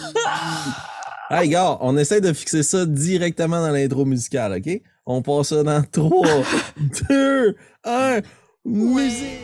Hey, gars, on essaie de fixer ça directement dans l'intro musicale, OK? On passe ça dans 3, 2, 1, musique!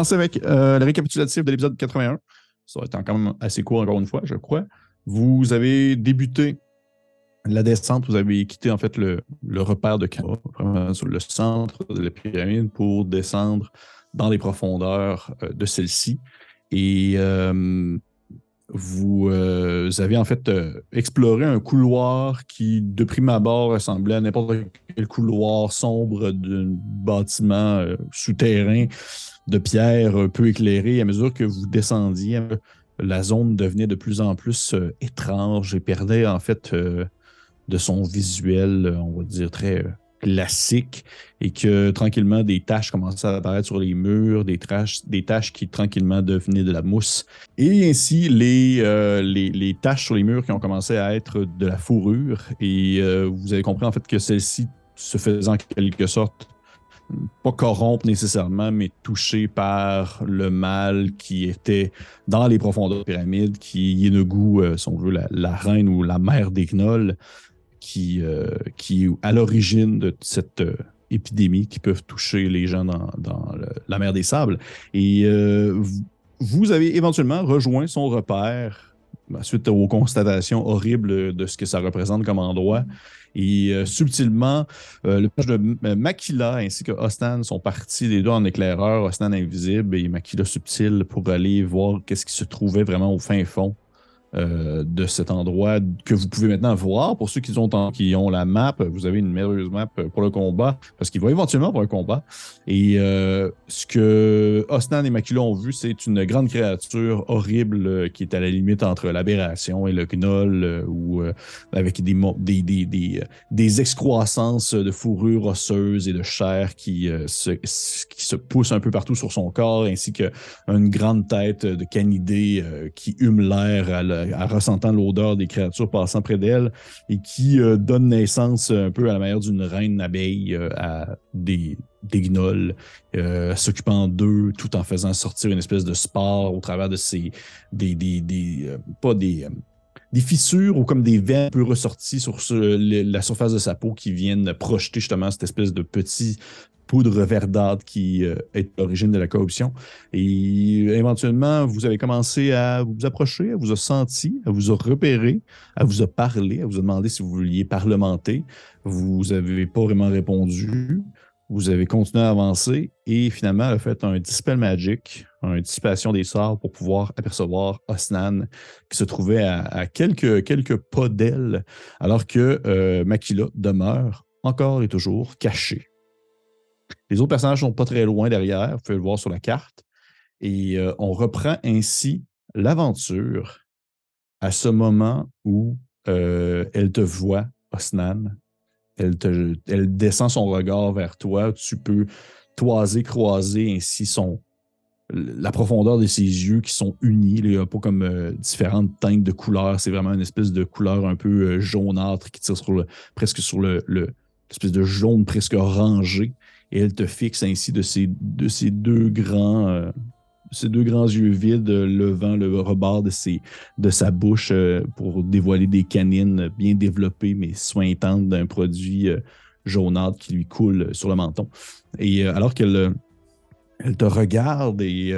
Commencer avec euh, le récapitulatif de l'épisode 81. Ça va être quand même assez court encore une fois, je crois. Vous avez débuté la descente, vous avez quitté en fait le, repère de vraiment sur le centre de la pyramide pour descendre dans les profondeurs euh, de celle-ci. Et euh, vous, euh, avez en fait exploré un couloir qui, de prime abord, ressemblait à n'importe quel couloir sombre d'un bâtiment souterrain de pierre peu éclairé. À mesure que vous descendiez, la zone devenait de plus en plus euh, étrange et perdait en fait euh, de son visuel, euh, on va dire, très classique et que tranquillement des taches commençaient à apparaître sur les murs, des taches, qui tranquillement devenaient de la mousse. Et ainsi, les, taches sur les murs qui ont commencé à être de la fourrure. Et vous avez compris en fait que celle-ci se faisait en quelque sorte pas corrompre nécessairement, mais touché par le mal qui était dans les profondeurs de la pyramide, qui Yenugu, euh, si on veut, la, la reine ou la mère des gnolls, qui, euh, qui est à l'origine de cette euh, épidémie qui peuvent toucher les gens dans, la mer des sables. Et euh, vous- avez éventuellement rejoint son repère ben, suite aux constatations horribles de ce que ça représente comme endroit. Et euh, subtilement, euh, le personnage de M- Makila ainsi que Ostan sont partis les deux en éclaireur, Ostan invisible et Makila subtil pour aller voir qu'est-ce qui se trouvait vraiment au fin fond euh, de cet endroit que vous pouvez maintenant voir. Pour ceux qui ont, la map, vous avez une merveilleuse map pour le combat, parce qu'il va éventuellement pour un combat. Et euh, ce que Osnan et Makila ont vu, c'est une grande créature horrible euh, qui est à la limite entre l'aberration et le gnoll, ou avec des, excroissances de fourrure osseuse et de chair qui, se, qui se poussent un peu partout sur son corps, ainsi qu'une grande tête de canidé qui hume l'air à, la- à ressentant l'odeur des créatures passant près d'elle et qui euh, donne naissance un peu à la manière d'une reine abeille euh, à des, des euh, s'occupant d'eux tout en faisant sortir une espèce de spore au travers de ces des, des, des euh, pas des euh, des fissures ou comme des veines un peu ressorties sur la surface de sa peau qui viennent projeter justement cette espèce de petit poudre verdâtre qui euh, est l'origine de la corruption. Et éventuellement, vous avez commencé à vous approcher, à vous a senti, à vous a repéré, à vous a parlé, à vous a demandé si vous vouliez parlementer. Vous n'avez pas vraiment répondu. Vous avez continué à avancer et finalement, elle a fait un Dispel Magic, une dissipation des sorts pour pouvoir apercevoir Osnan qui se trouvait à, quelques, quelques pas d'elle, alors que euh, Makila demeure encore et toujours caché. Les autres personnages sont pas très loin derrière, vous pouvez le voir sur la carte. Et euh, on reprend ainsi l'aventure à ce moment où euh, elle te voit, Osnan. Elle, descend son regard vers toi. Tu peux toiser, croiser ainsi son, la profondeur de ses yeux qui sont unis. Il n'y a pas comme euh, différentes teintes de couleurs. C'est vraiment une espèce de couleur un peu jaunâtre qui tire sur le, presque sur le, de jaune presque orangé. Et elle te fixe ainsi de ces deux grands. euh, ces deux grands yeux vides levant le rebord de, ses, sa bouche euh, pour dévoiler des canines bien développées mais sointantes d'un produit euh, jaunâtre qui lui coule sur le menton. Et alors qu'elle elle te regarde et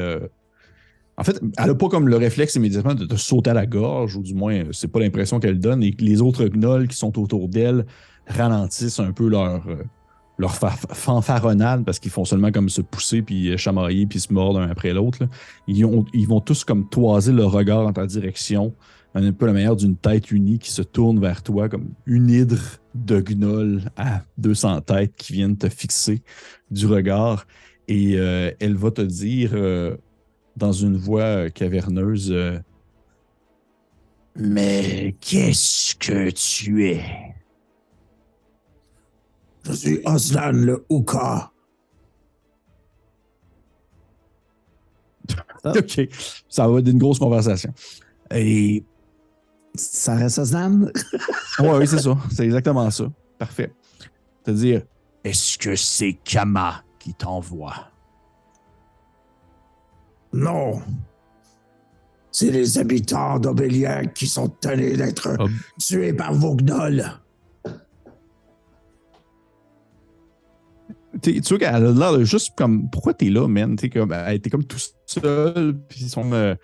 en fait, elle n'a pas comme le réflexe immédiatement de te sauter à la gorge, ou du moins, c'est pas l'impression qu'elle donne, et que les autres gnolls qui sont autour d'elle ralentissent un peu leur, leur fa- fanfaronnade parce qu'ils font seulement comme se pousser, puis chamailler, puis se mordre un après l'autre. Ils, ont- ils vont tous comme toiser le regard en ta direction, un peu la manière d'une tête unie qui se tourne vers toi, comme une hydre de gnolls à 200 têtes qui viennent te fixer du regard. Et euh, elle va te dire euh, dans une voix euh, caverneuse Mais qu'est-ce que tu es Je suis Oslan le Hooka. Ah. OK, ça va être une grosse conversation. Et Ça reste Oslan? Ouais, oui, c'est ça. C'est exactement ça. Parfait. C'est-à-dire, est-ce que c'est Kama qui t'envoie? Non. C'est les habitants d'Obélien qui sont tenus d'être tués par vos Tu vois qu'elle a l'air juste comme. Pourquoi t'es là, man? T'es comme, elle était comme tout seul, puis ils sont euh,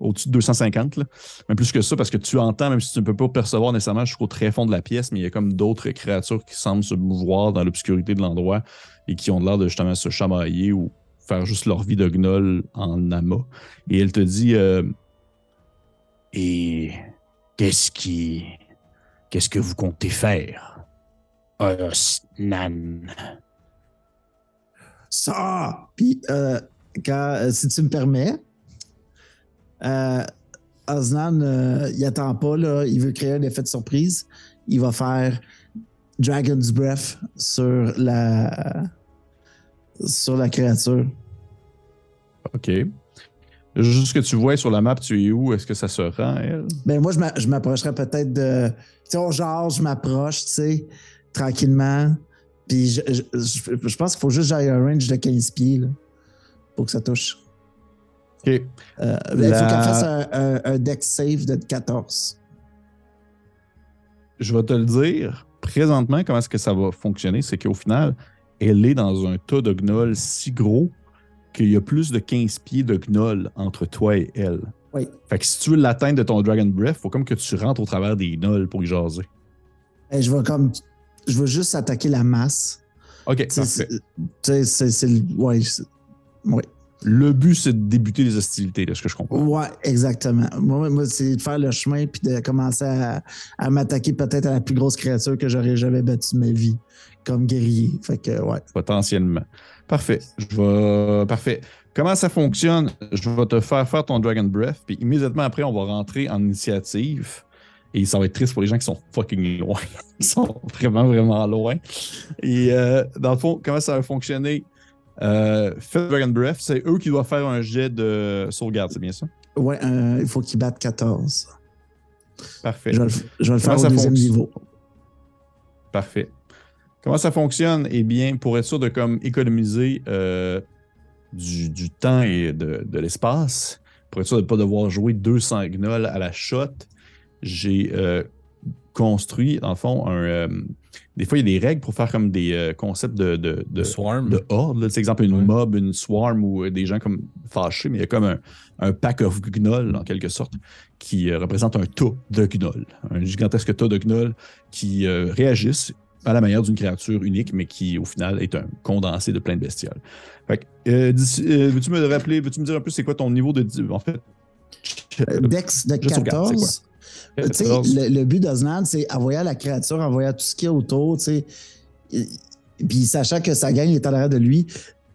au-dessus de 250, là. Même plus que ça, parce que tu entends, même si tu ne peux pas percevoir nécessairement jusqu'au très fond de la pièce, mais il y a comme d'autres créatures qui semblent se mouvoir dans l'obscurité de l'endroit et qui ont l'air de justement se chamailler ou faire juste leur vie de gnoll en amas. Et elle te dit euh, Et qu'est-ce qui. Qu'est-ce que vous comptez faire? Osnan. Ça! Puis, euh, quand, euh, si tu me permets, euh, Osnan, euh, il attend pas, là, il veut créer un effet de surprise. Il va faire Dragon's Breath sur la, sur la créature. OK. Juste ce que tu vois sur la map, tu es où? Est-ce que ça se rend, elle? Ben, moi, je m'a- je m'approcherais peut-être de. Tu sais, on jase, je m'approche, tu sais, tranquillement. Puis, je, je, je- je pense qu'il faut juste que j'aille un range de 15 pieds, là, pour que ça touche. OK. Euh, ben, Il faut qu'elle fasse un, un, un dex save de 14. Je vais te le dire. Présentement, comment est-ce que ça va fonctionner? C'est qu'au final, elle est dans un tas de gnolls si gros qu'il y a plus de 15 pieds de gnolls entre toi et elle. Oui. Fait que si tu veux l'atteindre de ton Dragon Breath, faut comme que tu rentres au travers des gnolls pour y jaser. Ben, je vais comme. Je veux juste attaquer la masse. OK, parfait. c'est- le- Ouais, ouais. Le but, c'est de débuter les hostilités, de ce que je comprends. Ouais, exactement. Moi, moi c'est de faire le chemin puis de commencer à, à m'attaquer peut-être à la plus grosse créature que j'aurais jamais battue de ma vie, comme guerrier. Fait que, ouais. Potentiellement. Parfait. Je vais... Parfait. Comment ça fonctionne? Je vais te faire faire ton Dragon Breath, puis immédiatement après, on va rentrer en initiative. Et ça va être triste pour les gens qui sont fucking loin. Ils sont vraiment, vraiment loin. Et euh, dans le fond, comment ça va fonctionner? Euh, faites Dragon Breath, c'est eux qui doivent faire un jet de sauvegarde, c'est bien ça? Ouais, euh, il faut qu'il batte 14. Parfait. Je vais le, je vais le faire au deuxième niveau. Parfait. Comment ça fonctionne? Eh bien, pour être sûr de comme économiser euh, du, du temps et de, de l'espace, pour être sûr de ne pas devoir jouer 200 gnolls à la shot, j'ai euh, construit, dans le fond, un. euh, des fois, il y a des règles pour faire comme des euh, concepts de, de, de, Swarm. de horde. sais, exemple, une Ouais. mob, une swarm ou euh, des gens comme fâchés, mais il y a comme un, un pack of gnolls, en quelque sorte, qui euh, représente un tas de gnolls. Un gigantesque tas de gnolls qui euh, réagissent à la manière d'une créature unique, mais qui, au final, est un condensé de plein de bestioles. Fait que, euh, d'ici- euh, veux-tu me rappeler, veux-tu me dire un peu c'est quoi ton niveau de. En fait? Dex de Je sauvegarde, c'est 14. 14. le, le but d'Osnan, c'est envoyer à la créature, envoyer à tout ce qu'il y a autour, tu sais. Puis sachant que sa gang est à l'arrière de lui,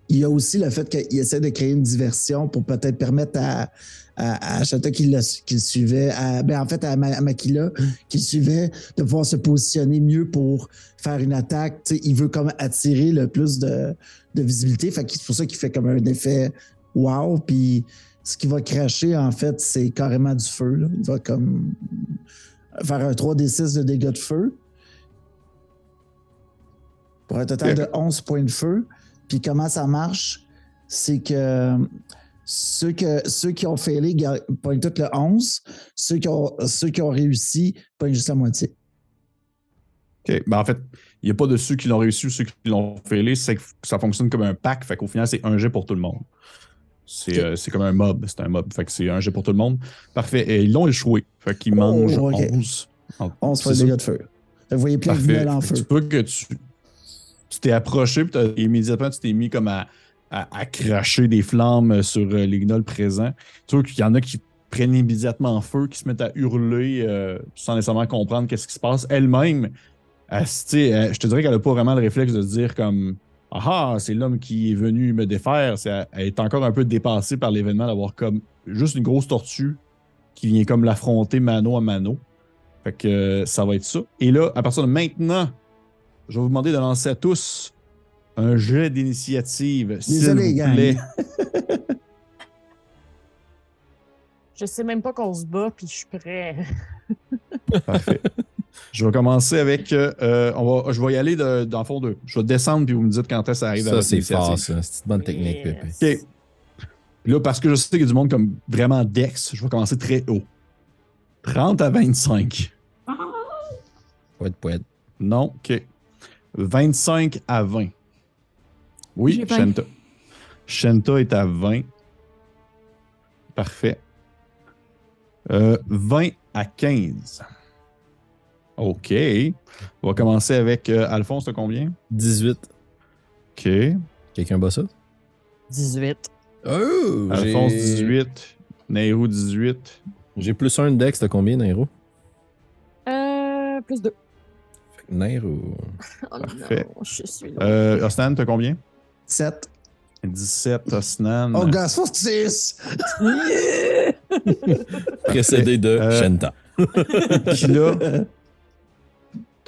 il y a aussi le fait qu'il essaie de créer une diversion pour peut-être permettre à, à, à Chata qui, le- qui le suivait, à, ben en fait à, Ma- à Makila qui le suivait, de pouvoir se positionner mieux pour faire une attaque. Il veut comme attirer le plus de, de visibilité. Fait c'est pour ça qu'il fait comme un effet wow. Puis ce qui va cracher, en fait, c'est carrément du feu. là. Il va comme faire un 3d6 de dégâts de feu. Pour un total de 11 points de feu. Puis comment ça marche? C'est que ceux, que ceux qui ont failé pognent tout le 11. Ceux qui ont, ceux qui ont réussi pognent juste la moitié. OK. Ben, en fait, il n'y a pas de ceux qui l'ont réussi ou ceux qui l'ont failé. C'est que ça fonctionne comme un pack. Fait qu'au final, c'est un jet pour tout le monde. C'est euh, c'est comme un mob. C'est un mob. Fait que c'est un jet pour tout le monde. Parfait. Et ils l'ont échoué. Fait qu'ils mangent OK. 11. 11 C'est points de ça. dégâts de feu. Vous voyez plein de Parfait. gnolls en feu. Tu peux que tu. t'es approché, puis immédiatement, tu t'es mis comme à, à, à cracher des flammes sur euh, les gnolls présents. Tu vois qu'il y en a qui prennent immédiatement en feu, qui se mettent à hurler euh, sans nécessairement comprendre qu'est-ce qui se passe. Elle-même, elle- je te dirais qu'elle n'a pas vraiment le réflexe de se dire comme Ah, c'est l'homme qui est venu me défaire. C'est- elle est encore un peu dépassée par l'événement d'avoir comme juste une grosse tortue qui vient comme l'affronter mano à mano. Fait que euh, ça va être ça. Et là, à partir de maintenant, je vais vous demander de lancer à tous un jet d'initiative, s'il Désolé, vous gang. plaît. Je sais même pas qu'on se bat, puis je suis prêt. Parfait. Je vais commencer avec. euh, euh, on va, je vais y aller de- dans le fond de. Je vais descendre puis vous me dites quand est-ce que ça arrive à Ça, votre c'est fort, ça. C'est une bonne technique, Yes. Pépé. OK. Puis Là, parce que je sais qu'il y a du monde comme vraiment Dex, je vais commencer très haut. 30 à 25. Poète, poète. Non, OK. 25 à 20. Oui, J'ai 20. Shenta. Shenta est à 20. Parfait. Euh, 20 à 15. OK. On va commencer avec euh, Alphonse, t'as combien? 18. OK. Quelqu'un bat ça? 18. Oh! Alphonse, j'ai- 18. Nairou, 18. J'ai plus un dex, t'as combien, Nairo? Euh, plus 2. Fait que Nairo. Oh Parfait. non, je suis là. Euh, Osnan, t'as combien? 7. 17, Osnan. Oh, gars, 6. Précédé de Euh, Shenta. Puis là,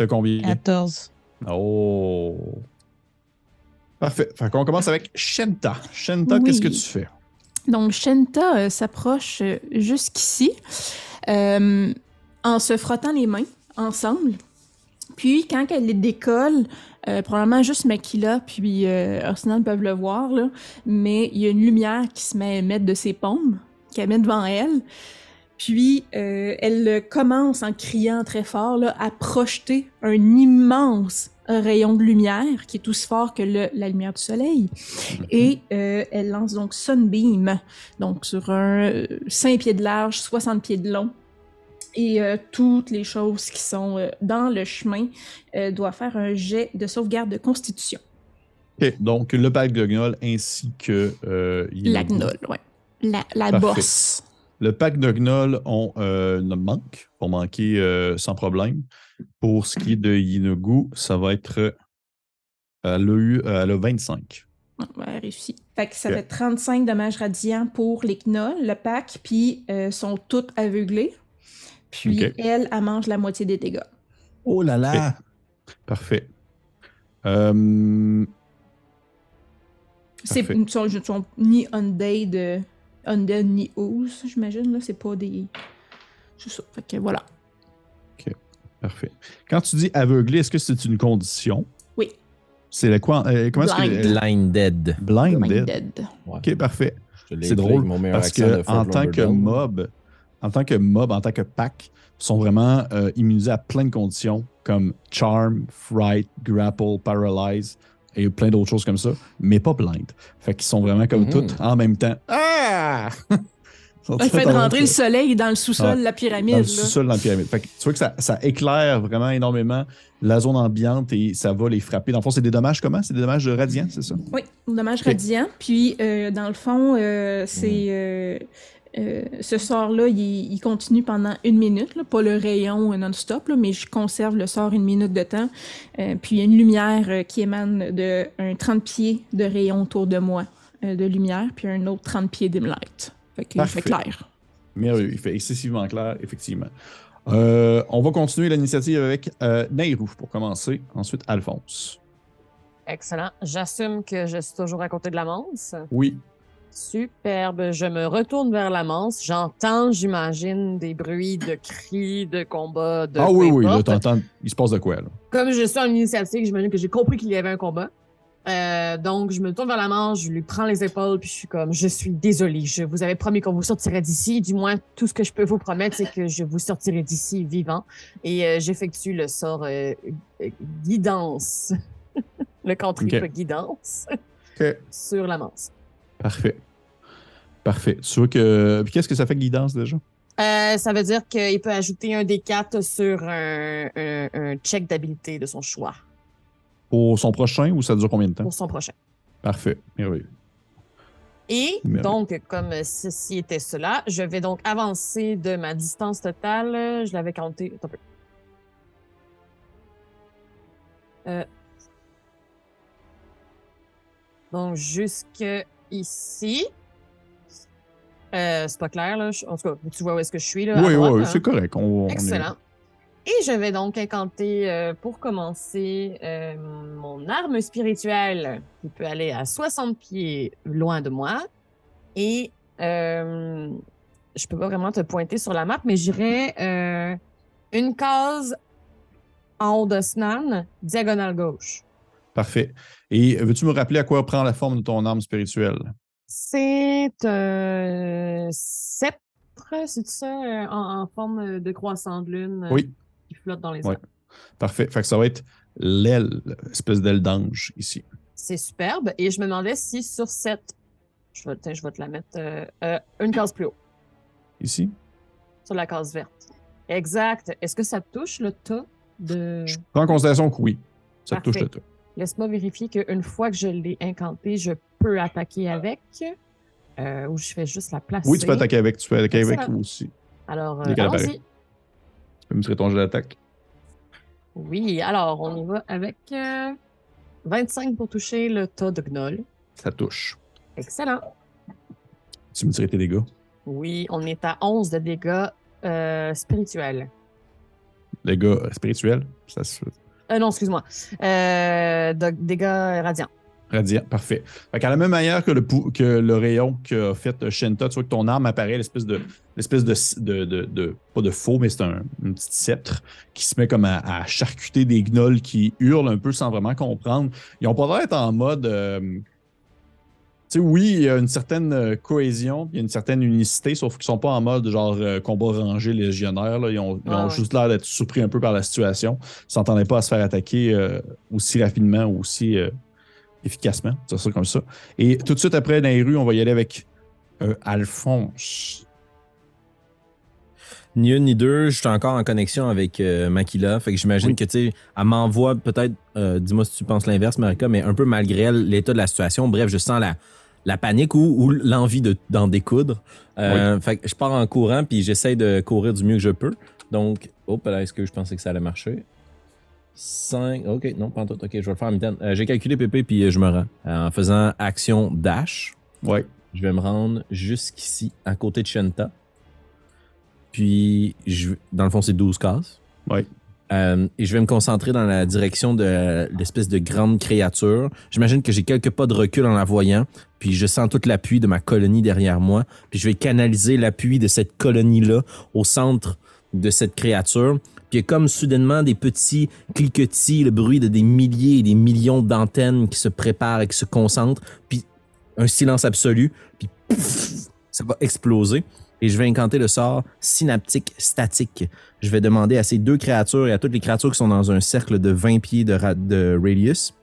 t'as combien? 14. Oh. Parfait. Fait qu'on commence avec Shenta. Shenta, Oui. qu'est-ce que tu fais? Donc, Shenta euh, s'approche euh, jusqu'ici euh, en se frottant les mains ensemble. Puis, quand elle les décolle, euh, probablement juste Makila puis euh, Arsenal peuvent le voir, là, mais il y a une lumière qui se met à émettre de ses paumes, qu'elle met devant elle. Puis, euh, elle commence en criant très fort là, à projeter un immense rayon de lumière qui est aussi fort que le- la lumière du soleil. Et euh, elle lance donc Sunbeam, donc sur un euh, 5 pieds de large, 60 pieds de long. Et euh, toutes les choses qui sont euh, dans le chemin euh, doivent faire un jet de sauvegarde de constitution. OK. Donc, le pack de gnoll ainsi que. euh, La gnolle, ouais. La, la bosse. Le pack de gnoll ont euh, ne manque, pour manquer euh, sans problème. Pour ce qui est de Yinogu, ça va être. euh, elle a eu euh, elle a 25. Ouais, elle réussit. Fait que ça fait 35 dommages radiants pour les knolls, le pack, puis euh, sont toutes aveuglées. Puis Ok. elle, elle mange la moitié des dégâts. Oh là là. Parfait. Euh, C'est Parfait. ils sont, sont ni undead, euh, undead ni ooze, j'imagine. là. C'est pas des. C'est ça. Fait que voilà. parfait. Quand tu dis aveuglé, est-ce que c'est une condition? Oui. C'est la quoi? euh, comment est-ce que. Blind. Blinded. Blinded. Blinded. Ok, parfait. C'est drôle avec mon meilleur parce que en tant que mob, en tant que mob, en tant que pack, sont vraiment euh, immunisés à plein de conditions comme charm, fright, grapple, paralyze et plein d'autres choses comme ça, mais pas blind. Fait qu'ils sont vraiment comme Mhm. toutes en même temps. Ah! Fait de rentrer le soleil dans le sous-sol Ah, de la pyramide. dans le sous-sol dans la pyramide. Fait que tu vois que ça, ça éclaire vraiment énormément la zone ambiante et ça va les frapper. Dans le fond, c'est des dommages comment? C'est des dommages radiants, c'est ça? Oui, dommage Ok. radiant. Puis, euh, dans le fond, euh, c'est. euh, euh, ce sort-là, il, il continue pendant une minute, là, pas le rayon non-stop, mais je conserve le sort une minute de temps. Euh, puis il y a une lumière euh, qui émane de un 30 pieds de rayon autour de moi euh, de lumière, puis un autre 30 pieds dim light. Fait qu'il fait clair. Merveilleux. Il fait excessivement clair, effectivement. Euh, on va continuer l'initiative avec euh, Nairou pour commencer. Ensuite, Alphonse. Excellent. J'assume que je suis toujours à côté de la manse. Oui. Superbe. Je me retourne vers la manse. J'entends, j'imagine, des bruits de cris, de combats, de. ah oui, oui, là, t'entends, il se passe de quoi, là? Comme je suis en initiative, j'imagine que j'ai compris qu'il y avait un combat. Euh, donc, je me tourne vers la manche, je lui prends les épaules, puis je suis comme, je suis désolée, je vous avais promis qu'on vous sortirait d'ici. Du moins, tout ce que je peux vous promettre, c'est que je vous sortirai d'ici vivant. Et euh, j'effectue le sort euh, guidance, le cantrip Ok. guidance sur la manche. Parfait. Parfait. Tu vois que. Puis qu'est-ce que ça fait guidance déjà? Euh, ça veut dire qu'il peut ajouter un des quatre sur un, un- un check d'habilité de son choix. Pour son prochain ou ça dure combien de temps? pour son prochain. Parfait. Merveilleux. Et Merveilleux. donc, comme ceci était cela, je vais donc avancer de ma distance totale. Je l'avais compté. Attends un peu. Euh. Donc, jusque ici. Euh, c'est pas clair, là. En tout cas, tu vois où est-ce que je suis, là. Oui, oui, droite, oui, hein? c'est correct. On, on est- Excellent. Et je vais donc incanter, euh, pour commencer, euh, mon arme spirituelle qui peut aller à 60 pieds loin de moi. Et euh, je peux pas vraiment te pointer sur la map, mais j'irai une case en haut de Snan, diagonale gauche. Parfait. Et veux-tu me rappeler à quoi prend la forme de ton arme spirituelle? C'est un sceptre, c'est ça, euh, en, en forme de croissant de lune euh, qui flotte dans les Ouais. airs. Parfait. Fait que ça va être l'aile, espèce d'aile d'ange ici. C'est superbe. Et je me demandais si sur cette. Je vais, je vais te la mettre euh, euh, une case plus haut, Ici? sur la case verte. Exact. Est-ce que ça touche le tas de. Je prends en considération que oui. Ça touche le tout. Laisse-moi vérifier qu'une fois que je l'ai incanté, je peux attaquer avec. Euh, ou je fais juste la placer. Oui, tu peux attaquer avec. Tu peux attaquer avec aussi. Alors, euh, Dès qu'elle allons-y. apparaît. Tu peux me tirer ton jeu d'attaque. Oui, alors on y va avec euh, 25 pour toucher le tas de gnoll. Ça touche. Excellent. Tu me tirais tes dégâts. Oui, on est à 11 de dégâts euh, spirituels. Dégâts spirituels. Ça se Euh, non, excuse-moi. Euh, dégâts radiants. Radiant, parfait. Fait la même manière que le, rayon qu'a fait Shenta, tu vois que ton arme apparaît, l'espèce de, l'espèce de, de, de, Pas de faux, mais c'est un, une petite sceptre qui se met comme à, à charcuter des gnolls qui hurlent un peu sans vraiment comprendre. Ils ont pas l'air d'être en mode. euh, tu sais, oui, il y a une certaine euh, cohésion, il y a une certaine unicité, sauf qu'ils sont pas en mode genre euh, combat rangé légionnaire. là. Ils ont, ils ont Ah ouais. juste l'air d'être surpris un peu par la situation. Ils s'entendaient pas à se faire attaquer euh, aussi rapidement ou aussi euh, efficacement. C'est ça comme ça. Et tout de suite après, dans les rues, on va y aller avec euh, Alphonse. Ni une ni deux, je suis encore en connexion avec euh, Makila. Fait que j'imagine Oui. que, tu sais, elle m'envoie peut-être, euh, dis-moi si tu penses l'inverse, Marika, mais un peu malgré l'état de la situation. Bref, je sens la, la panique ou, ou l'envie de- d'en découdre. Euh, Fait que je pars en courant, puis j'essaie de courir du mieux que je peux. Donc, hop, là, est-ce que je pensais que ça allait marcher? 5, ok, non, pas en tout. Ok, je vais le faire en mi-temps. Euh, J'ai calculé Pépé, puis euh, je me rends. En faisant action dash, Ouais. je vais me rendre jusqu'ici, à côté de Shenta. Puis, je, dans le fond, c'est 12 cases. Ouais. Euh, et je vais me concentrer dans la direction de l'espèce de grande créature. J'imagine que j'ai quelques pas de recul en la voyant. Puis je sens tout l'appui de ma colonie derrière moi. Puis je vais canaliser l'appui de cette colonie-là au centre de cette créature. Puis comme soudainement des petits cliquetis, le bruit de des milliers et des millions d'antennes qui se préparent et qui se concentrent. Puis un silence absolu. Puis pouf, ça va exploser. Et je vais incanter le sort synaptique statique. Je vais demander à ces deux créatures et à toutes les créatures qui sont dans un cercle de 20 pieds de, ra- de radius.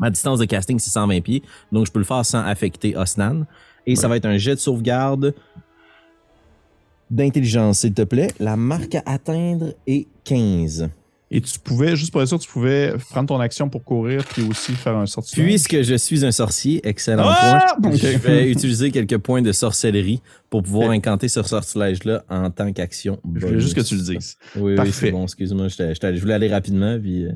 Ma distance de casting, c'est 120 pieds. Donc, je peux le faire sans affecter Osnan. Et ça va être un jet de sauvegarde d'intelligence, s'il te plaît. La marque à atteindre est 15. Et tu pouvais, juste pour être sûr, tu pouvais prendre ton action pour courir puis aussi faire un sortilège. Puisque je suis un sorcier, excellent Ah! point, je vais utiliser quelques points de sorcellerie pour pouvoir incanter ce sortilège-là en tant qu'action. Je voulais juste que tu le dises. Oui, oui, Parfait. c'est bon, excuse-moi, je voulais aller rapidement. Puis, euh,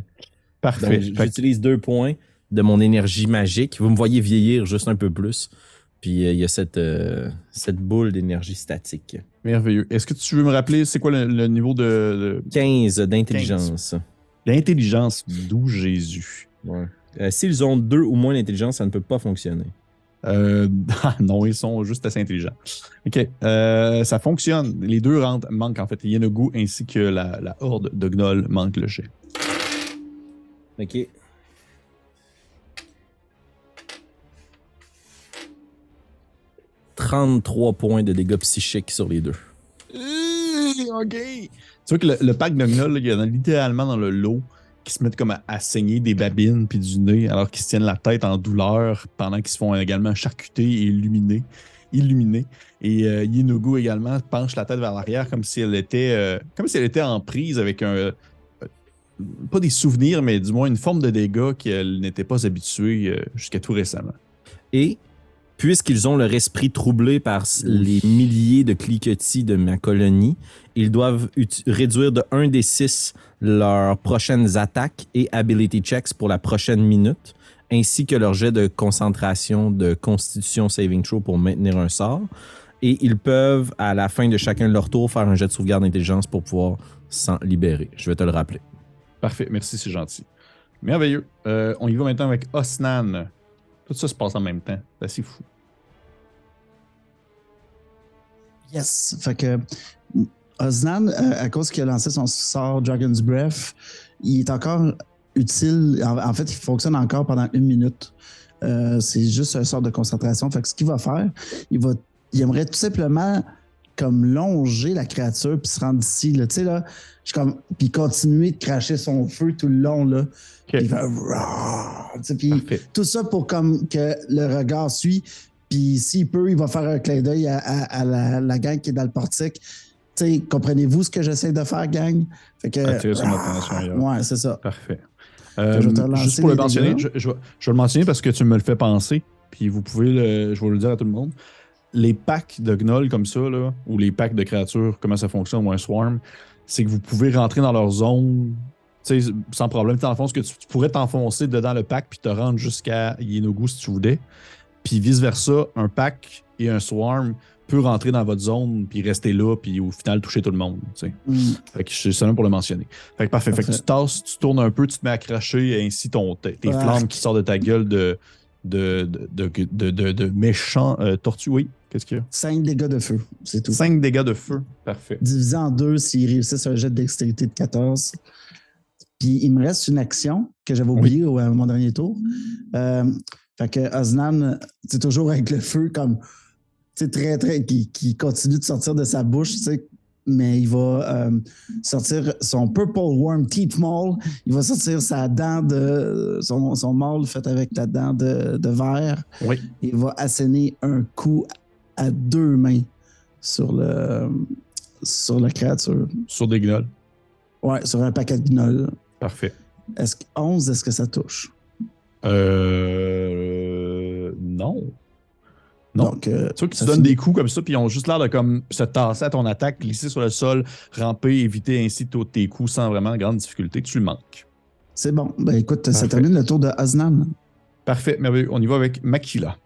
Parfait. j'utilise deux points de mon énergie magique. Vous me voyez vieillir juste un peu plus. Puis euh, il y a cette, euh, cette boule d'énergie statique. merveilleux. Est-ce que tu veux me rappeler c'est quoi le, le niveau de, de 15 d'intelligence. l'intelligence d'où Jésus? Ouais. Euh, S'ils ont deux ou moins d'intelligence, ça ne peut pas fonctionner. Euh, ah non, ils sont juste assez intelligents. OK. Euh, ça fonctionne. Les deux rentrent, manquent en fait. Yenugu ainsi que la, la horde de Gnoll manquent le jet. OK. « 33 points de dégâts psychiques sur les deux. OK. Tu vois que le, le pack de Gnoll, il y en a littéralement dans le lot qui se mettent comme à, à saigner des babines puis du nez alors qu'ils se tiennent la tête en douleur pendant qu'ils se font également charcuter et illuminer. illuminer. Et euh, Yenugu également penche la tête vers l'arrière comme si elle était euh, comme si elle était en prise avec un, pas des souvenirs, mais du moins une forme de dégâts qu'elle n'était pas habituée euh, jusqu'à tout récemment. Et puisqu'ils ont leur esprit troublé par les milliers de cliquetis de ma colonie, ils doivent réduire de 1 des 6 leurs prochaines attaques et ability checks pour la prochaine minute, ainsi que leur jet de concentration de constitution saving throw pour maintenir un sort. Et ils peuvent, à la fin de chacun de leur tour, faire un jet de sauvegarde d'intelligence pour pouvoir s'en libérer. Je vais te le rappeler. Parfait, merci, c'est gentil. Merveilleux. Euh, on y va maintenant avec Osnan. Tout ça se passe en même temps. C'est fou. Yes. Fait que Osnan, euh, à cause qu'il a lancé son sort Dragon's Breath, il est encore utile. En, en fait, il fonctionne encore pendant une minute. Euh, c'est juste un sort de concentration. Fait que ce qu'il va faire, il va, il aimerait tout simplement comme longer la créature puis se rendre ici. Là. Tu sais, là, je comme, puis continuer de cracher son feu tout le long. Là. Puis tout ça pour comme que le regard suit. Puis s'il peut, il va faire un clin d'œil à, à- à la, la gang qui est dans le portique. Tu sais, comprenez-vous ce que j'essaie de faire, gang? Fait que. Attirer son attention ailleurs. Ouais, c'est ça. Parfait. Euh, je vais relancer juste pour le mentionner, je, je vais le mentionner parce que tu me le fais penser, puis vous pouvez le, je vais le dire à tout le monde. Les packs de gnolls comme ça, là, ou les packs de créatures, comment ça fonctionne, ou un swarm, c'est que vous pouvez rentrer dans leur zone sans problème. Ce que tu, tu pourrais t'enfoncer dedans le pack puis te rendre jusqu'à Yenogu si tu voulais. Puis vice-versa, un pack et un swarm peut rentrer dans votre zone puis rester là puis au final toucher tout le monde. Mm. Fait que c'est seulement pour le mentionner. Fait que parfait. Fait que tu tasses, tu tournes un peu, tu te mets à cracher, et ainsi ton, tes, tes Ah. flammes qui sortent de ta gueule de, de, de, de, euh, tortues. Oui, qu'est-ce qu'il y a? 5 dégâts de feu, c'est tout. 5 dégâts de feu. Parfait. Divisé en deux s'ils réussissent un jet de dextérité de 14. Puis il me reste une action que j'avais oubliée à mon dernier tour. Euh, fait que Osnan, c'est toujours avec le feu comme sais, très, très, qui, qui continue de sortir de sa bouche, tu sais, mais il va euh, sortir son Purple Worm Teeth Maul. Il va sortir sa dent de. son, son maul fait avec la dent de, de verre. Oui. Il va asséner un coup à deux mains sur le sur la créature. Sur des gnolls. Ouais, sur un paquet de gnolls. Parfait. Est-ce que 11, est-ce que ça touche? Euh. Non. Non. Donc, euh, Tu vois que tu donnes des coups comme ça, puis ils ont juste l'air de comme se tasser à ton attaque, glisser sur le sol, ramper, éviter ainsi tous tes coups sans vraiment grande difficulté. Tu le manques. C'est bon. Ben écoute, ça termine le tour de Osnan. Parfait, merveilleux. On y va avec Makila.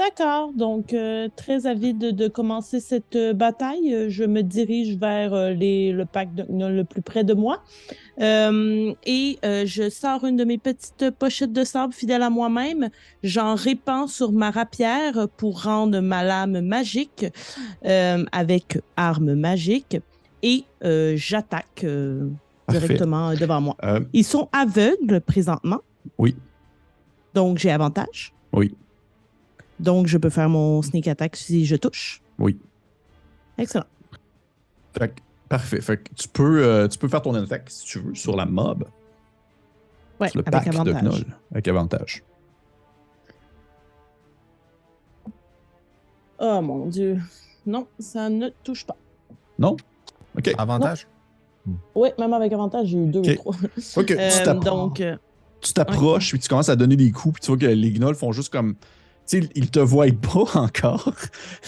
D'accord, donc euh, très avide de, de commencer cette euh, bataille. Euh, Je me dirige vers euh, les, le pack de le plus près de moi. Et je sors une de mes petites pochettes de sable fidèle à moi-même. J'en répands sur ma rapière pour rendre ma lame magique avec arme magique. Et j'attaque directement devant moi. Ils sont aveugles présentement. Oui. Donc j'ai avantage. Oui. Donc je peux faire mon sneak attack si je touche. Oui. Excellent. Fait que- parfait. Fait que tu peux, euh, tu peux faire ton attaque si tu veux sur la mob, Ouais, sur le avec pack de avantage. gnolls, avec avantage. Oh mon dieu. Non, ça ne touche pas. Non? OK. Avantage? Oui, même avec avantage, j'ai eu deux Ok. ou trois. Faut que Euh, tu t'appro- donc, euh, tu t'approches, puis tu commences à donner des coups, puis tu vois que les gnolls font juste comme. Sais, ils te voient pas encore,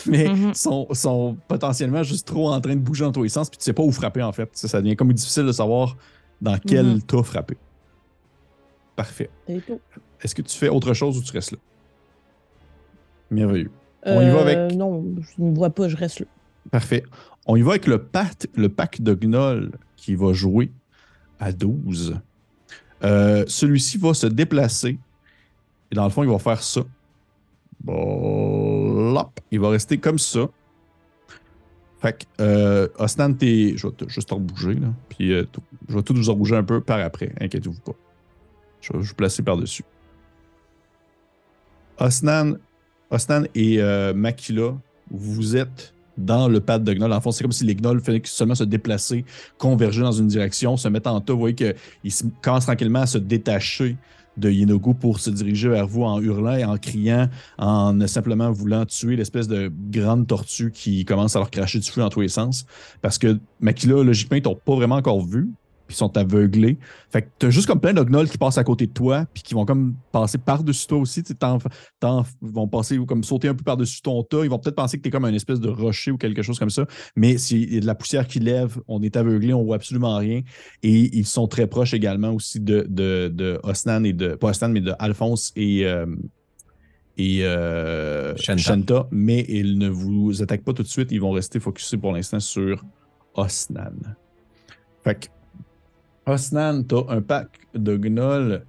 mais Mhm. sont, sont potentiellement juste trop en train de bouger dans tous les sens, puis tu sais pas où frapper en fait. Ça, ça devient comme difficile de savoir dans quel Mhm. tas frapper. Parfait. Est-ce que tu fais autre chose ou tu restes là? Merveilleux. On y va Euh, avec- Non, je ne vois pas, je reste là. Parfait. On y va avec le, pat- le pack de gnolls qui va jouer à 12. Euh, Celui-ci va se déplacer. Et dans le fond, il va faire ça. Il va rester comme ça. Fait que, euh, Osnan, t'es- je vais te- juste te rebouger. Là. Puis, euh, je vais tout vous rebouger un peu par après. Inquiétez-vous pas. Je vais vous placer par-dessus. Osnan, Osnan et euh, Makila, vous êtes dans le pad de gnolls. En fond, c'est comme si les gnolls faisaient seulement se déplacer, converger dans une direction, se mettre en tas. Vous voyez qu'ils commencent tranquillement à se détacher de Yenogu pour se diriger vers vous en hurlant et en criant, en simplement voulant tuer l'espèce de grande tortue qui commence à leur cracher du feu dans tous les sens. Parce que Makila, logiquement, ils t'ont pas vraiment encore vu. Puis sont aveuglés. Fait que t'as juste comme plein de gnolls qui passent à côté de toi, puis qui vont comme passer par-dessus toi aussi. tu sais, t'en- t'en- Ils vont passer ou comme sauter un peu par-dessus ton tas. Ils vont peut-être penser que t'es comme un espèce de rocher ou quelque chose comme ça. Mais s'il y a de la poussière qui lève, on est aveuglé, on voit absolument rien. Et ils sont très proches également aussi de, de, de Osnan et de. Pas Osnan, mais de Alphonse et. euh, et euh, Shanta. Shanta, mais ils ne vous attaquent pas tout de suite. Ils vont rester focusés pour l'instant sur Osnan. Fait que, Osnan, t'as un pack de gnolls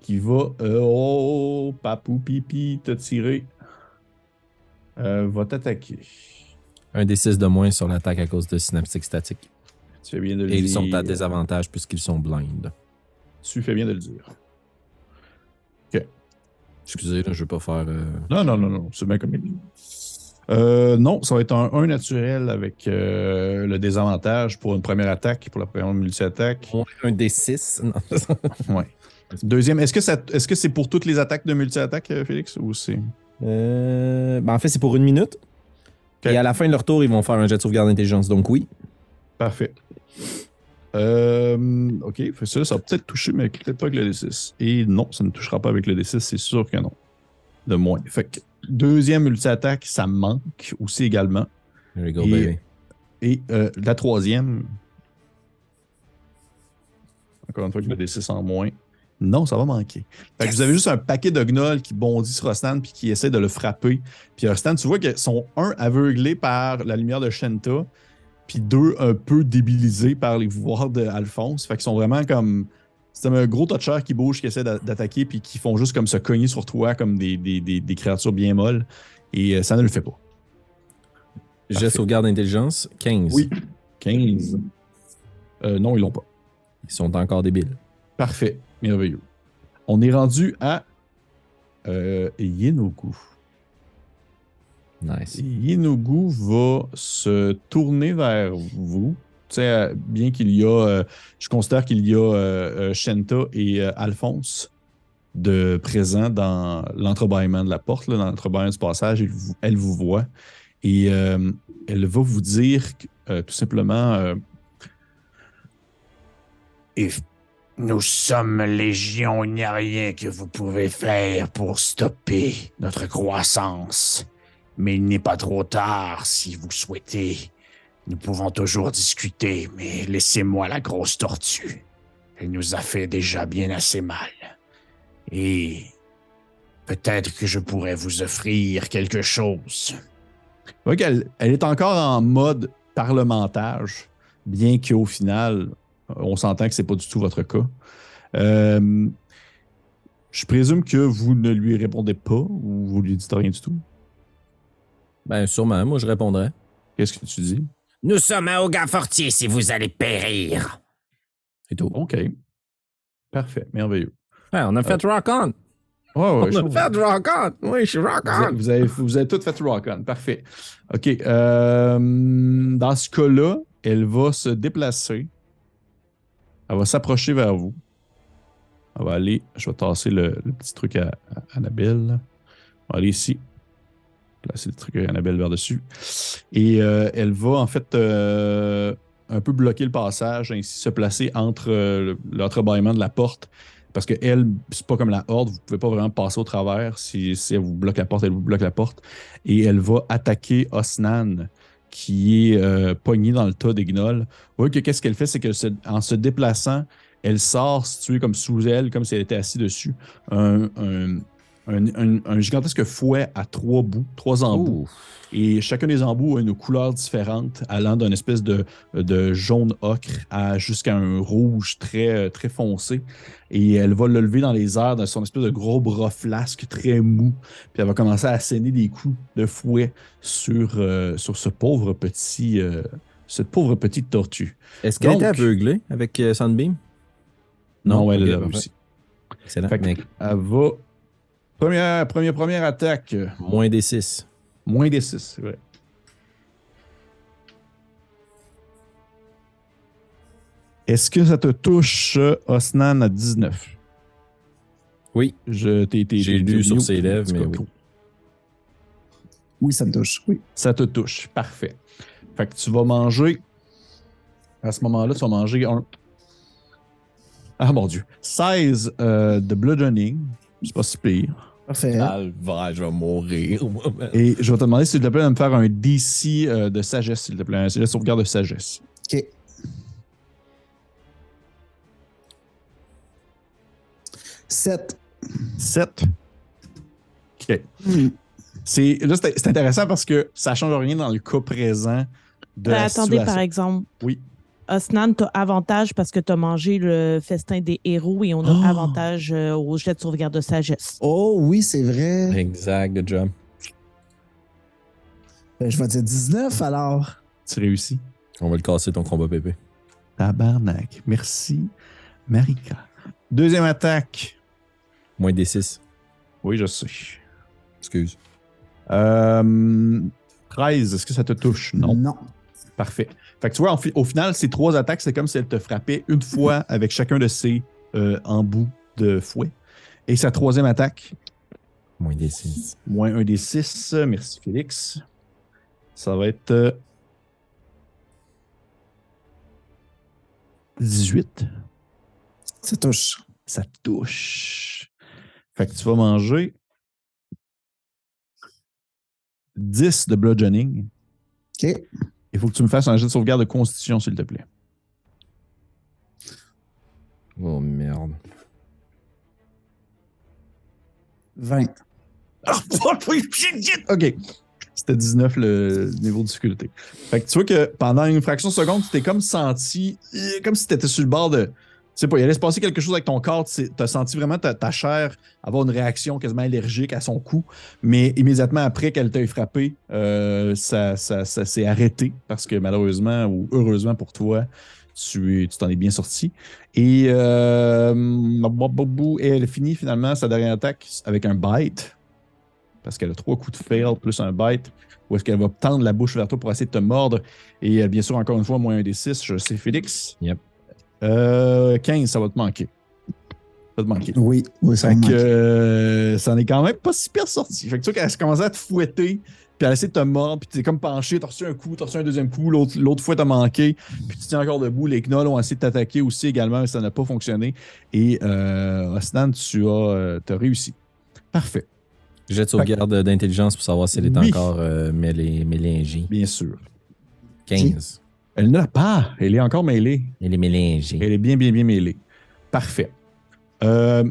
qui va, euh, oh, papou pipi, te tirer. Euh, va t'attaquer. Un des six de moins sur l'attaque à cause de synaptique statique. Tu fais bien de le Et dire. ils sont à désavantage puisqu'ils sont blind. Tu fais bien de le dire. Excusez, là, je vais pas faire. euh, Non, non, non, non, c'est bien comme il dit. Euh, non, ça va être un 1 naturel avec euh, le désavantage pour une première attaque, pour la première multi-attaque. Un des six. Non. Ouais. Deuxième, est-ce que ça, est-ce que c'est pour toutes les attaques de multi-attaque, euh, Félix, ou c'est? Euh, ben, en fait, c'est pour une minute. Et à la fin de leur tour, ils vont faire un jet de sauvegarde d'intelligence. Donc oui. Parfait. Euh, ok, fait ça, ça va peut-être toucher, mais peut-être pas avec le D6. Et non, ça ne touchera pas avec le D6, c'est sûr que non. De moins. Fait que deuxième multi-attaque, ça manque aussi également. There you go, Et- baby. Et euh, la troisième. Encore une fois, avec le D6 en moins. Non, ça va manquer. Fait que vous avez juste un paquet de gnolls qui bondit sur Ostan puis qui essaie de le frapper. Puis Ostan, tu vois qu'ils sont un aveuglés par la lumière de Shenta, puis deux un peu débilisés par les pouvoirs d'Alphonse. Fait qu'ils sont vraiment comme. C'est un gros toucher qui bouge, qui essaie d'a- d'attaquer, puis qui font juste comme se cogner sur toi comme des, des- des- des créatures bien molles. Et euh, ça ne le fait pas. Jet de parfait. sauvegarde d'intelligence, 15. Oui. 15. Euh, non, ils l'ont pas. Ils sont encore débiles. Parfait. Merveilleux. On est rendu à euh, Yenogu. Nice. Yenogu va se tourner vers vous. Euh, bien qu'il y a, euh, je considère qu'il y a euh, Shenta et Alphonse de présents dans l'entrebâillement de la porte, là, dans l'entrebâillement du passage. Elle vous, elle vous voit et elle va vous dire tout simplement nous sommes légion, il n'y a rien que vous pouvez faire pour stopper notre croissance. Mais il n'est pas trop tard si vous souhaitez. Nous pouvons toujours discuter, mais laissez-moi la grosse tortue. Elle nous a fait déjà bien assez mal. Et peut-être que je pourrais vous offrir quelque chose. Qu'elle elle est encore en mode parlementage, bien qu'au final, on s'entend que c'est pas du tout votre cas. Euh, je présume que vous ne lui répondez pas ou vous lui dites rien du tout? Ben, sûrement, moi, je répondrais. Qu'est-ce que tu dis? Nous sommes à Augafortier si vous allez périr. C'est tout. OK. Parfait, merveilleux. Ouais, on a fait rock on. Ouais, ouais, je on a fait rock on. Oui, je suis rock Vous avez, on. vous, avez, vous avez tout fait rock on. Parfait. OK. euh, dans ce cas-là, elle va se déplacer. Elle va s'approcher vers vous. Elle va aller. Je vais tasser le, le petit truc à, à Annabelle. On va aller ici. Placer le truc Annabelle vers dessus. Et euh, elle va en fait euh, un peu bloquer le passage, ainsi se placer entre euh, le- l'entrebâillement de la porte. Parce que elle, c'est pas comme la horde, vous pouvez pas vraiment passer au travers. Si, elle vous bloque la porte, elle vous bloque la porte. Et elle va attaquer Osnan, qui est euh, pogné dans le tas des gnolls. Voyez que qu'est-ce qu'elle fait, c'est qu'en se déplaçant, elle sort, située comme sous elle, comme si elle était assise dessus, un- un- un- un gigantesque fouet à trois bouts, trois embouts. Ouh. Et chacun des embouts a une couleur différente, allant d'une espèce de, de jaune ocre à jusqu'à un rouge très, très foncé. Et elle va le lever dans les airs dans son espèce de gros bras flasque très mou. Puis elle va commencer à asséner des coups de fouet sur, euh, sur ce pauvre petit, euh, cette pauvre petite tortue. Est-ce qu'elle était aveuglée avec euh, Sunbeam? Non, elle ok, est là aussi. Excellent. Elle va. Première, première, première attaque. moins des 6. Moins des 6, c'est vrai. Est-ce que ça te touche, Osnan, à 19? Oui. Je t'ai été. J'ai lu sur ses lèvres, mais oui. Oui, ça me touche. Oui. Ça te touche. Parfait. Fait que tu vas manger. À ce moment-là, tu vas manger un. Ah mon Dieu. 16 euh, de bludgeoning. C'est pas si pire. Parfait. Je vais mourir. Et je vais te demander, s'il te plaît, de me faire un DC euh, de sagesse, s'il te plaît. Un de sauvegarde de sagesse. OK. Sept. 7. OK. C'est, là, c'est c'est intéressant parce que ça change rien dans le cas présent de Ben, la attendez, situation. par exemple. Oui. Osnan, t'as avantage parce que t'as mangé le festin des héros et on a Oh. avantage euh, au jet de sauvegarde de sagesse. Oh oui, c'est vrai. Exact, good job. Ben, je vais dire 19 alors. Tu réussis. On va le casser ton combat pépé. Tabarnak. Merci, Marika. Deuxième attaque. Moins des 6. Oui, je sais. Excuse. Euh, 13, est-ce que ça te touche? Non. Non. Parfait. Fait que tu vois, en fi- au final, ces trois attaques, c'est comme si elle te frappait une fois avec chacun de ses euh, embouts de fouet. Et sa troisième attaque, Moins des 6. moins un des six. Merci, Félix. Ça va être euh, 18. Ça touche. Ça touche. Fait que tu vas manger 10 de bludgeoning. OK. Il faut que tu me fasses un jet de sauvegarde de constitution, s'il te plaît. Oh merde. 20. OK. C'était 19 le niveau de difficulté. Fait que tu vois que pendant une fraction de seconde, tu t'es comme senti, comme si tu étais sur le bord de. Sais pas, il allait se passer quelque chose avec ton corps. Tu as senti vraiment ta, chair avoir une réaction quasiment allergique à son coup. Mais immédiatement après qu'elle t'ait frappé, euh, ça, ça, ça s'est arrêté parce que malheureusement ou heureusement pour toi, tu t'en es bien sorti. Et, euh, et elle finit finalement sa dernière attaque avec un bite parce qu'elle a trois coups de fail plus un bite, où est-ce qu'elle va tendre la bouche vers toi pour essayer de te mordre. Et euh, bien sûr, encore une fois, moins un des six, je sais, Félix. Yep. Euh, 15, ça va te manquer. Ça va te manquer. Oui, oui, ça Fait que manque. euh, ça en est quand même pas si pire sorti. Fait que tu vois qu'elle commence à te fouetter, puis elle essaie de te mordre, puis tu es comme penché, t'as reçu un coup, t'as reçu un deuxième coup, l'autre l'autre fois t'as manqué, puis tu tiens encore debout. Les gnolls ont essayé de t'attaquer aussi également, mais ça n'a pas fonctionné. Et euh, Osnan, tu as, euh, t'as réussi. Parfait, Jet de sauvegarde d'intelligence pour savoir si elle est Oui. encore euh, mêlée- bien sûr. 15. Elle ne l'a pas, elle est encore mêlée. Elle est mélangée. Elle est bien, bien, bien mêlée. Parfait. Euh,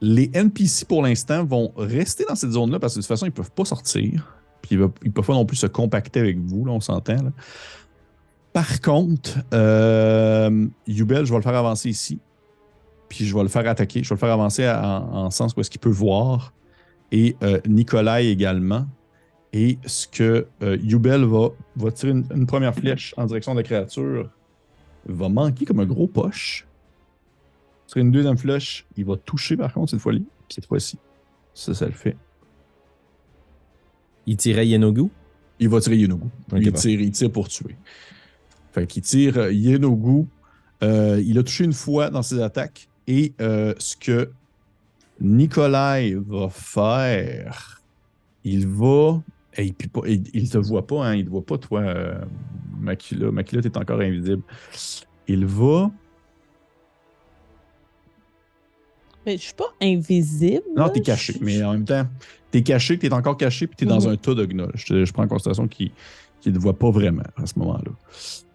les NPC, pour l'instant, vont rester dans cette zone-là parce que de toute façon, ils ne peuvent pas sortir. Puis ils ne peuvent pas non plus se compacter avec vous, là, on s'entend. Par contre, euh, Yubel, je vais le faire avancer ici. Puis je vais le faire attaquer. Je vais le faire avancer en, en sens où est-ce qu'il peut voir. Et euh, Nikolai également. Et ce que euh, Yubel va, va tirer une, une première flèche en direction de la créature va manquer comme un gros poche. Sur une deuxième flèche, il va toucher par contre cette fois-ci. Cette fois-ci, ça, ça le fait. Il tirait Yenogu? Il va tirer Yenogu. Il, tire, il tire pour tuer. Fait qu'il tire euh, Yenogu. Euh, il a touché une fois dans ses attaques. Et euh, ce que Nikolai va faire, il va. Et puis pas- il, il te voit pas, hein, il te voit pas, toi, euh, Makila. Makila, t'es encore invisible. Il va. Mais je suis pas invisible. Non, t'es caché, Je- mais en même temps, t'es caché, t'es encore caché, puis t'es dans Mhm. un tas de gnolls. Je, prends en considération qu'il ne te voit pas vraiment à ce moment-là.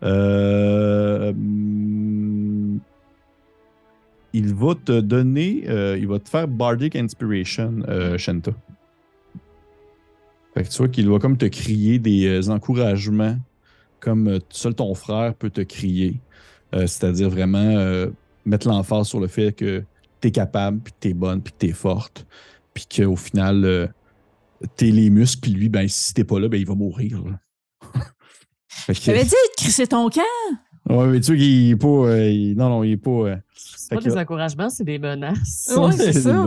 Euh, hum, il va te donner, euh, il va te faire Bardic Inspiration, euh, Shanta. Fait que tu vois qu'il va comme te crier des euh, encouragements, comme euh, seul ton frère peut te crier. Euh, C'est-à-dire vraiment euh, mettre l'emphase sur le fait que t'es capable, puis que t'es bonne, puis que t'es forte, puis qu'au final, euh, t'es les muscles, puis lui, ben, si t'es pas là, ben, il va mourir. que- J'avais dit de crisser ton camp? Ouais, mais tu vois qu'il est pas. euh, il- non, non, il est pas. euh, C'est pas des encouragements, c'est des menaces. Ouais, c'est ça.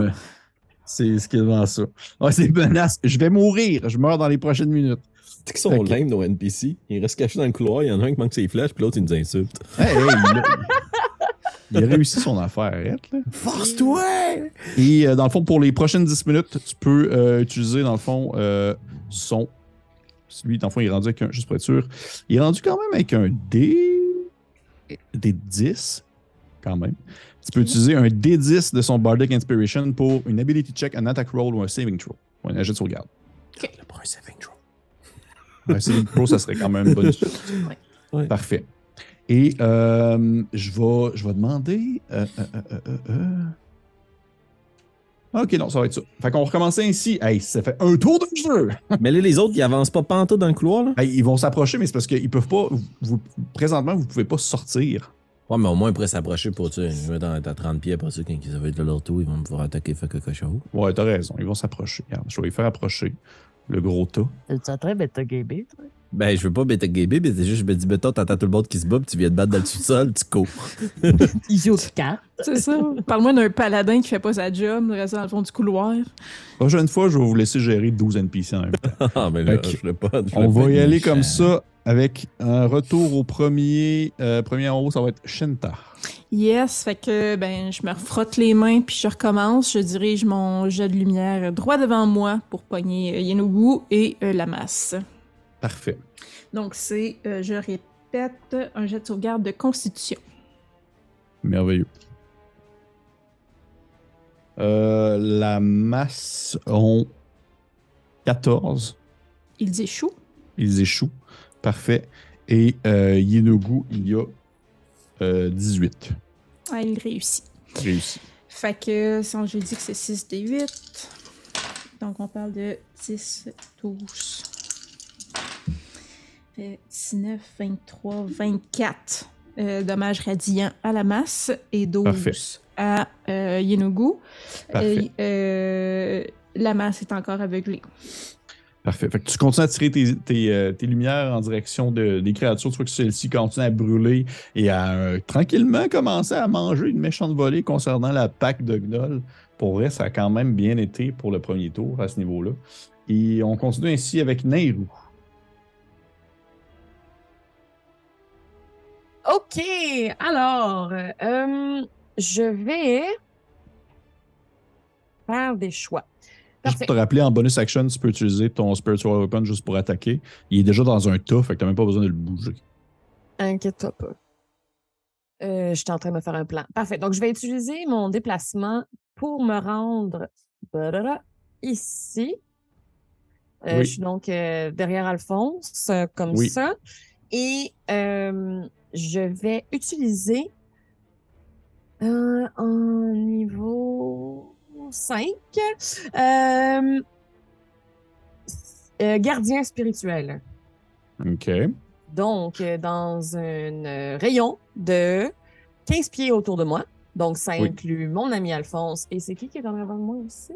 C'est ce qui est dans ça. Ouais, c'est menace. Je vais mourir. Je meurs dans les prochaines minutes. Tu qu'ils sont lame, nos NPC. Ils restent cachés dans le couloir. Il y en a un qui manque ses flèches, puis l'autre, il nous insulte. Hey, hey, il, a, il a réussi son affaire, arrête, là. Force-toi! Et euh, dans le fond, pour les prochaines 10 minutes, tu peux euh, utiliser, dans le fond, euh, son. Lui, dans le fond, il est rendu avec un. Juste pour être sûr. Il est rendu quand même avec un D. Des 10. Quand même. Tu peux utiliser un D10 de son Bardic Inspiration pour une ability check, un attack roll ou un saving throw. Ou un jet de sauvegarde. Le brun saving throw. Un saving throw, ça serait quand même bonne Ouais. Ouais. Parfait. Et euh, je, vais, je vais demander. euh, euh, euh, euh, euh. Ok, non, ça va être ça. Fait qu'on recommence ainsi. Hey, ça fait un tour de jeu! Mais là, les autres, ils avancent pas pantoute dans le couloir, là? Hey, ils vont s'approcher, mais c'est parce qu'ils peuvent pas. Vous, présentement, vous pouvez pas sortir. Ouais, mais au moins, ils pourraient s'approcher pour, tu sais, je vais dans à 30 pieds après ça, quand va être de leur tour, ils vont me pouvoir attaquer, faire quelque chose. Ouais, t'as raison. Ils vont s'approcher. Regarde, je vais les faire approcher. Le gros tas. Es-tu en train de te toi? Ben, je veux pas bêta gaber, mais c'est juste, je me dis, mettons, t'entends tout le monde qui se bat, puis tu viens te battre dans le sous-sol, tu cours. Au cartes. C'est ça. Parle-moi d'un paladin qui fait pas sa job, de rester dans le fond du couloir. Prochaine fois, je vais vous laisser gérer 12 NPC en même temps. Ah, mais là, je l'ai pas. je On va y aller comme ça avec un retour au premier. euh, premier en haut, ça va être Shinta. Yes, fait que ben je me frotte les mains puis je recommence. Je dirige mon jet de lumière droit devant moi pour pogner euh, Yenugu et euh, la masse. Parfait. Donc c'est, euh, je répète, un jet de sauvegarde de constitution. Merveilleux. Euh, la masse ont 14. Ils échouent. Ils échouent. Parfait. Et euh, Yenugu, il y a euh, 18. Ah, il réussit. Réussi. Fait que si on je dis que c'est 6 des 8. Donc on parle de 10, 12. Fait 19, 23, 24 euh, dommages radiants à la masse et 12 Parfait. à euh. Et, euh, la masse est encore aveuglée. Parfait. Fait que tu continues à tirer tes, tes, euh, tes lumières en direction de- des créatures. Tu vois que celles-ci continuent à brûler et à euh, tranquillement commencer à manger une méchante volée concernant la PAC de Gnoll. Pour vrai, ça a quand même bien été pour le premier tour à ce niveau-là. Et on continue ainsi avec Nehru. OK, alors, euh, je vais faire des choix. Juste pour te rappeler, en bonus action, tu peux utiliser ton Spiritual Weapon juste pour attaquer. Il est déjà dans un tas, fait que t'as même pas besoin de le bouger. Inquiète-toi pas. Euh, J'étais en train de me faire un plan. Parfait. Donc, je vais utiliser mon déplacement pour me rendre ici. Euh, Oui. Je suis donc euh, derrière Alphonse, comme Oui. ça. Et euh, je vais utiliser euh, en niveau 5 euh, euh, gardien spirituel. OK. Donc, dans un rayon de 15 pieds autour de moi. Donc, ça Oui. inclut mon ami Alphonse. Et c'est qui qui est en avant de moi aussi?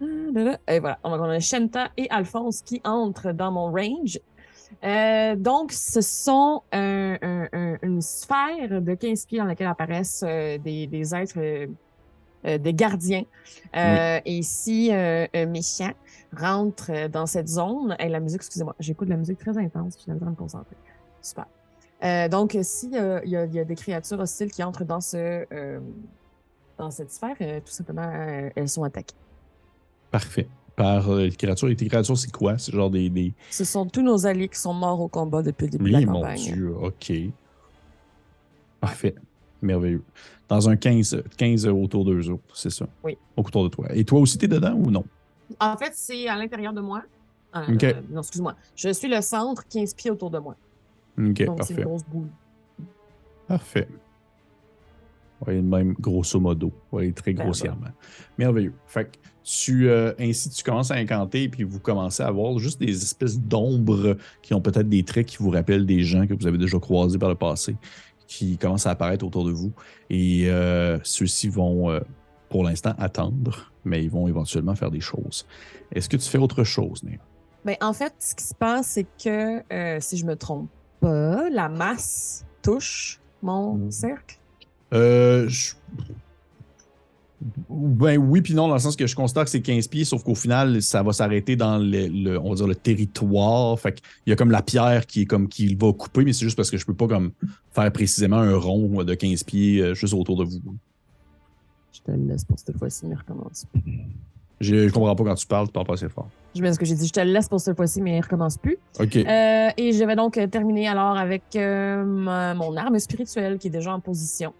Ah. Et voilà. On a Shenta et Alphonse qui entrent dans mon range. Euh, donc, ce sont un- un- une sphère de 15 pieds dans laquelle apparaissent euh, des, des êtres, euh, euh, des gardiens. Euh, Et si euh, un méchant rentre euh, dans cette zone, et la musique, excusez-moi, j'écoute de la musique très intense, puis j'ai besoin de me concentrer. Super. Euh, donc, si euh, il y, a- il y a des créatures hostiles qui entrent dans ce euh, dans cette sphère, euh, tout simplement, euh, elles sont attaquées. Parfait. Par euh, les créatures. Et tes créatures, c'est quoi? C'est genre des. des... Ce sont tous nos alliés qui sont morts au combat depuis le début de la Oui, mon campagne. Dieu. OK. Parfait. Merveilleux. Dans un 15, 15 autour d'eux autres, c'est ça? Oui. Autour de toi. Et toi aussi, t'es dedans ou non? En fait, c'est à l'intérieur de moi. Euh, Ok. euh, non, excuse-moi. Je suis le centre, 15 pieds autour de moi. OK, Donc, c'est parfait. une grosse boule. Parfait. Oui, même grosso modo. Oui, très Ben, grossièrement. Merveilleux. Fait que tu, euh, ainsi, tu commences à incanter, puis vous commencez à voir juste des espèces d'ombres qui ont peut-être des traits qui vous rappellent des gens que vous avez déjà croisés par le passé, qui commencent à apparaître autour de vous. Et euh, ceux-ci vont, euh, pour l'instant, attendre, mais ils vont éventuellement faire des choses. Est-ce que tu fais autre chose, Néa? Ben, en fait, ce qui se passe, c'est que, si je me trompe pas, la masse touche mon Mhm. cercle. Euh, je- Ben oui, puis non, dans le sens que je constate que c'est 15 pieds, sauf qu'au final, ça va s'arrêter dans le, le- on va dire, le territoire. Fait qu'il y a comme la pierre qui est comme qui va couper, mais c'est juste parce que je peux pas comme faire précisément un rond de 15 pieds euh, juste autour de vous. Je te laisse pour cette fois-ci, mais recommence. Je, je comprends pas quand tu parles, tu parles pas assez fort. Je me ce que j'ai dit, je te laisse pour cette fois-ci, mais il recommence plus. Ok. Euh, et je vais donc terminer alors avec euh, mon arme spirituelle qui est déjà en position.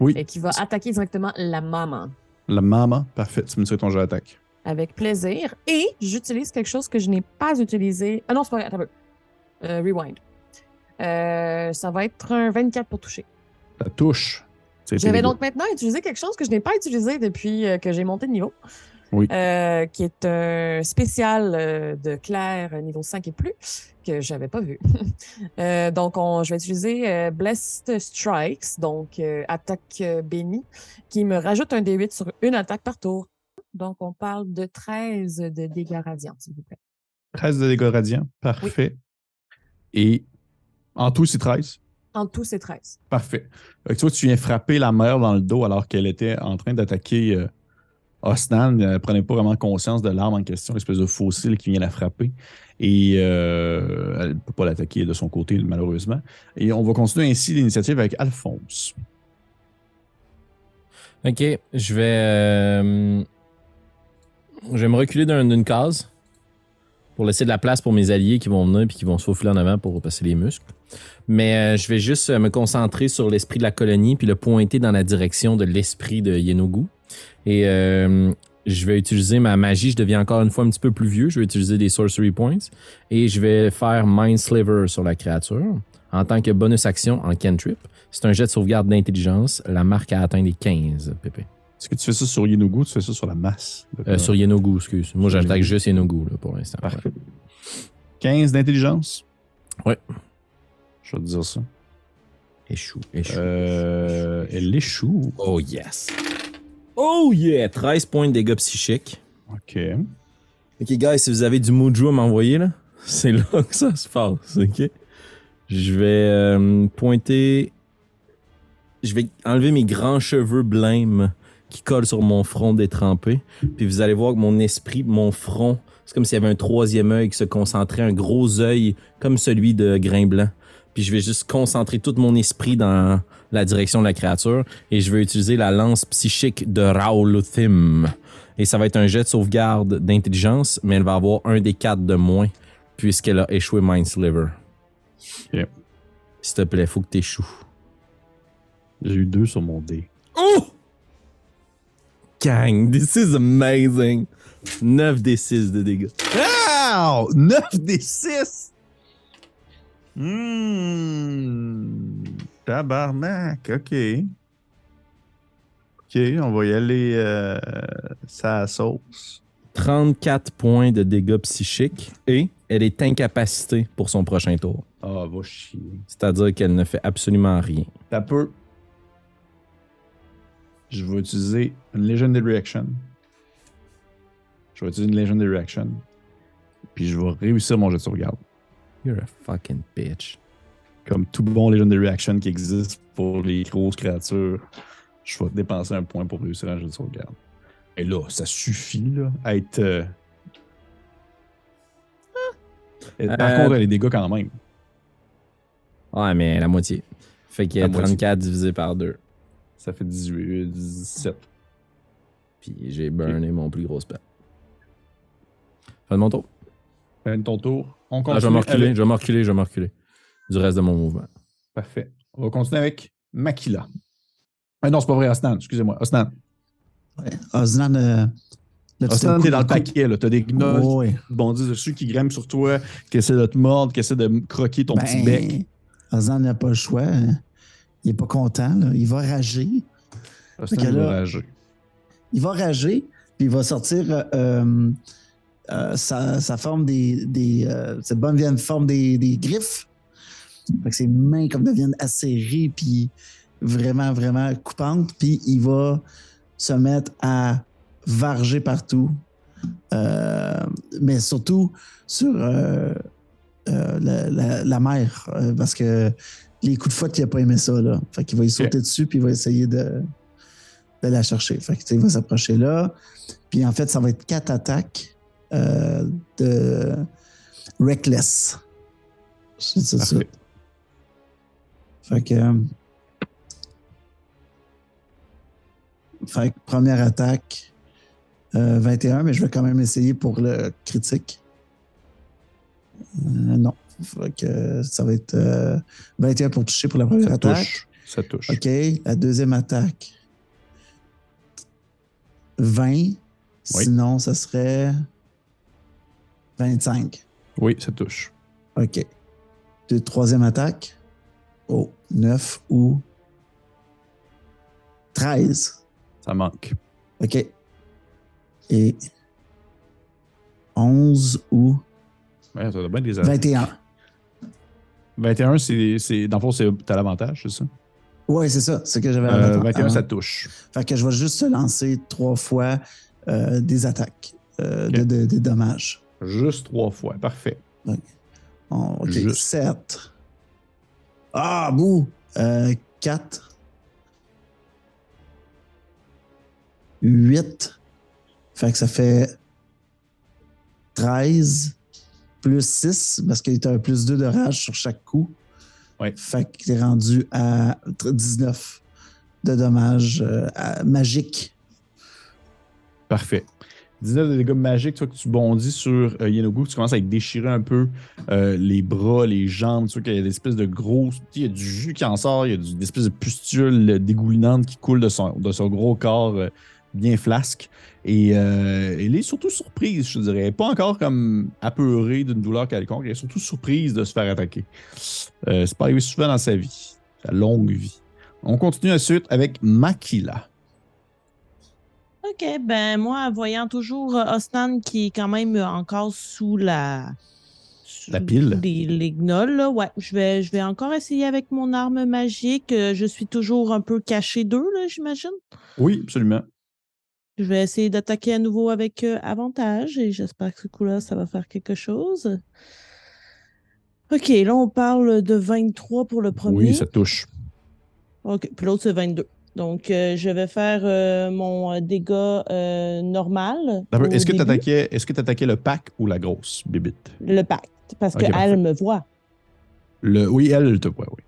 Oui. Et qui va attaquer directement la maman. La maman, parfait. Tu me dis ton jeu d'attaque. Avec plaisir. Et j'utilise quelque chose que je n'ai pas utilisé. Ah non, c'est pas vrai. Attends un peu. Euh, rewind. Euh, ça va être un 24 pour toucher. La touche. C'est Je vais tes donc maintenant utiliser quelque chose que je n'ai pas utilisé depuis euh, que j'ai monté de niveau. Oui. Euh, qui est un spécial euh, de Claire euh, niveau 5 et plus, que j'avais pas vu. Euh, donc, on- je vais utiliser Blessed Strikes, donc attaque bénie, qui me rajoute un D8 sur une attaque par tour. Donc, on parle de 13 de dégâts radiants, s'il vous plaît. 13 de dégâts radiants. Parfait. Et en tout, c'est 13. En tout, c'est 13. Parfait. Fait que tu vois, tu viens frapper la mère dans le dos alors qu'elle était en train d'attaquer euh, Osnan. Elle prenait pas vraiment conscience de l'arme en question, l'espèce de fossile qui vient la frapper. Et euh, elle ne peut pas l'attaquer de son côté, malheureusement. Et on va continuer ainsi l'initiative avec Alphonse. Ok, je vais. euh, me reculer d'un- d'une case pour laisser de la place pour mes alliés qui vont venir et qui vont se en avant pour passer les muscles. Mais euh, je vais juste euh, me concentrer sur l'esprit de la colonie puis le pointer dans la direction de l'esprit de Yenogu. Et euh, je vais utiliser ma magie. Je deviens encore une fois un petit peu plus vieux. Je vais utiliser des sorcery points et je vais faire Mind Sliver sur la créature en tant que bonus action en cantrip. C'est un jet de sauvegarde d'intelligence. La marque a atteint les 15, Pépé. Est-ce que tu fais ça sur Yenugu ou tu fais ça sur la masse? Euh, sur Yenogu, excuse. Moi, j'attaque Yenogu. juste Yenogu là, pour l'instant. Parfait. 15 d'intelligence? Ouais. Je vais te dire ça. Échoue, échoue. Euh, elle échoue. Oh yes. Oh yeah! 13 points de dégâts psychiques. OK. Ok, guys, si vous avez du mojo à m'envoyer, là, c'est là que ça se passe, ok? Je vais euh, pointer. Je vais enlever mes grands cheveux blêmes qui collent sur mon front détrempé. Puis vous allez voir que mon esprit, mon front, c'est comme s'il y avait un troisième œil qui se concentrait, un gros œil comme celui de Grain Blanc. Puis je vais juste concentrer tout mon esprit dans la direction de la créature et je vais utiliser la lance psychique de Raoluthim. Et ça va être un jet de sauvegarde d'intelligence, mais elle va avoir un des quatre de moins puisqu'elle a échoué Mind Sliver. Ok. S'il te plaît, faut que t'échoues. J'ai eu deux sur mon dé. Oh! Gang, this is amazing. 9 des 6 de dégâts. Wow! 9 des 6! Hum. Tabarnak, OK. OK, on va y aller euh, ça sauce. 34 points de dégâts psychiques et elle est incapacitée pour son prochain tour. Ah, va chier. C'est-à-dire qu'elle ne fait absolument rien. T'as peu. Je vais utiliser une Legendary Action. Je vais utiliser une Legendary Action. Puis je vais réussir mon jet de sauvegarde. You're a fucking bitch. Comme tout bon Legendary Action qui existe pour les grosses créatures, je vais dépenser un point pour réussir un jet de sauvegarde. Et là, ça suffit, là, à être. euh, Et Par Euh, contre, des dégâts quand même? Ouais, mais la moitié. Fait qu'il y a La moitié. 34 divisé par 2. Ça fait 18, 17. Puis j'ai burné mon plus gros spell. Fin de mon tour. Fin de ton tour. On Ah, continue. je vais me reculer, je vais me reculer, je vais me reculer. Du reste de mon mouvement. Parfait. On va continuer avec Makila. Ah non, c'est pas vrai, Osnan. Excusez-moi. Osnan. Ouais. Osnan, euh, tu Osnan, t'es- dans le paquet, là. T'as des gnolls Oh, ouais. qui bondissent dessus, qui grimpent sur toi, qui essaient de te mordre, qui essaient de croquer ton petit bec. Ben, Osnan n'a pas le choix. hein. Il est pas content. là. Il va rager. Osnan va rager. Il va rager, puis il va sortir euh, euh, euh, sa, sa forme des. des euh, cette bonne vieille forme des, des griffes. Fait que ses mains comme deviennent acérées, puis vraiment, vraiment coupantes. Puis il va se mettre à varger partout. Euh, mais surtout sur euh, euh, la, la- la mer, parce que les coups de fouette, il n'a pas aimé ça. Là. Fait qu'il va y sauter dessus, puis il va essayer de, de la chercher. Fait que, tu sais, il va s'approcher là. Puis en fait, ça va être quatre attaques de Reckless. Je dis ça Fait que. euh, Fait que première attaque. Euh, 21, mais je vais quand même essayer pour le critique. Euh, non. Fait que ça va être euh, 21 pour toucher pour la première Ça attaque. touche. Ça touche. OK. La deuxième attaque. 20. Sinon, ça serait 25. Oui, ça touche. OK. De troisième attaque. Oh, 9 ou 13. Ça manque. OK. Et 11 ou Ouais, ça doit bien des attaques. 21. 21, c'est, dans le fond, c'est, t'as l'avantage, c'est ça? Ouais, c'est ça. C'est que j'avais Euh, avant- 21, avant. ça touche. Fait que je vais juste lancer trois fois euh, des attaques, euh, de, de- des dommages. Juste trois fois. Parfait. OK. Juste. 7. Ah, bouh! Euh, 4. 8. Fait que ça fait 13 plus 6 parce qu'il y a un plus 2 de rage sur chaque coup. Ouais. Fait que t'es rendu à 19 de dommages euh, à- magiques. Parfait. 19 de dégâts magiques, toi, que tu bondis sur euh, Yenogu, tu commences à déchirer un peu euh, les bras, les jambes, tu vois qu'il y a des espèces de gros. Il y a du jus qui en sort, il y a des espèces de pustules dégoulinantes qui coulent de son, gros corps euh, bien flasque. Et euh, elle est surtout surprise, je dirais. Pas encore comme apeurée d'une douleur quelconque, elle est surtout surprise de se faire attaquer. Euh, c'est pas arrivé souvent dans sa vie, sa longue vie. On continue ensuite avec Makila. OK, ben moi, voyant toujours euh, Osnan qui est quand même euh, encore sous la... sous La pile. Les, les gnolls, là, ouais. Je vais, je vais encore essayer avec mon arme magique. Euh, Je suis toujours un peu caché d'eux, là, j'imagine. Oui, absolument. Je vais essayer d'attaquer à nouveau avec euh, avantage et j'espère que ce coup-là, ça va faire quelque chose. OK, là, on parle de 23 pour le premier. Oui, ça touche. OK, puis l'autre, c'est 22. Donc, euh, je vais faire euh, mon euh, dégât euh, normal. Est-ce que tu attaquais, est-ce que t'attaquais le pack ou la grosse bibite? Le pacte, parce qu'elle me voit. Le, oui, elle, te voit, oui.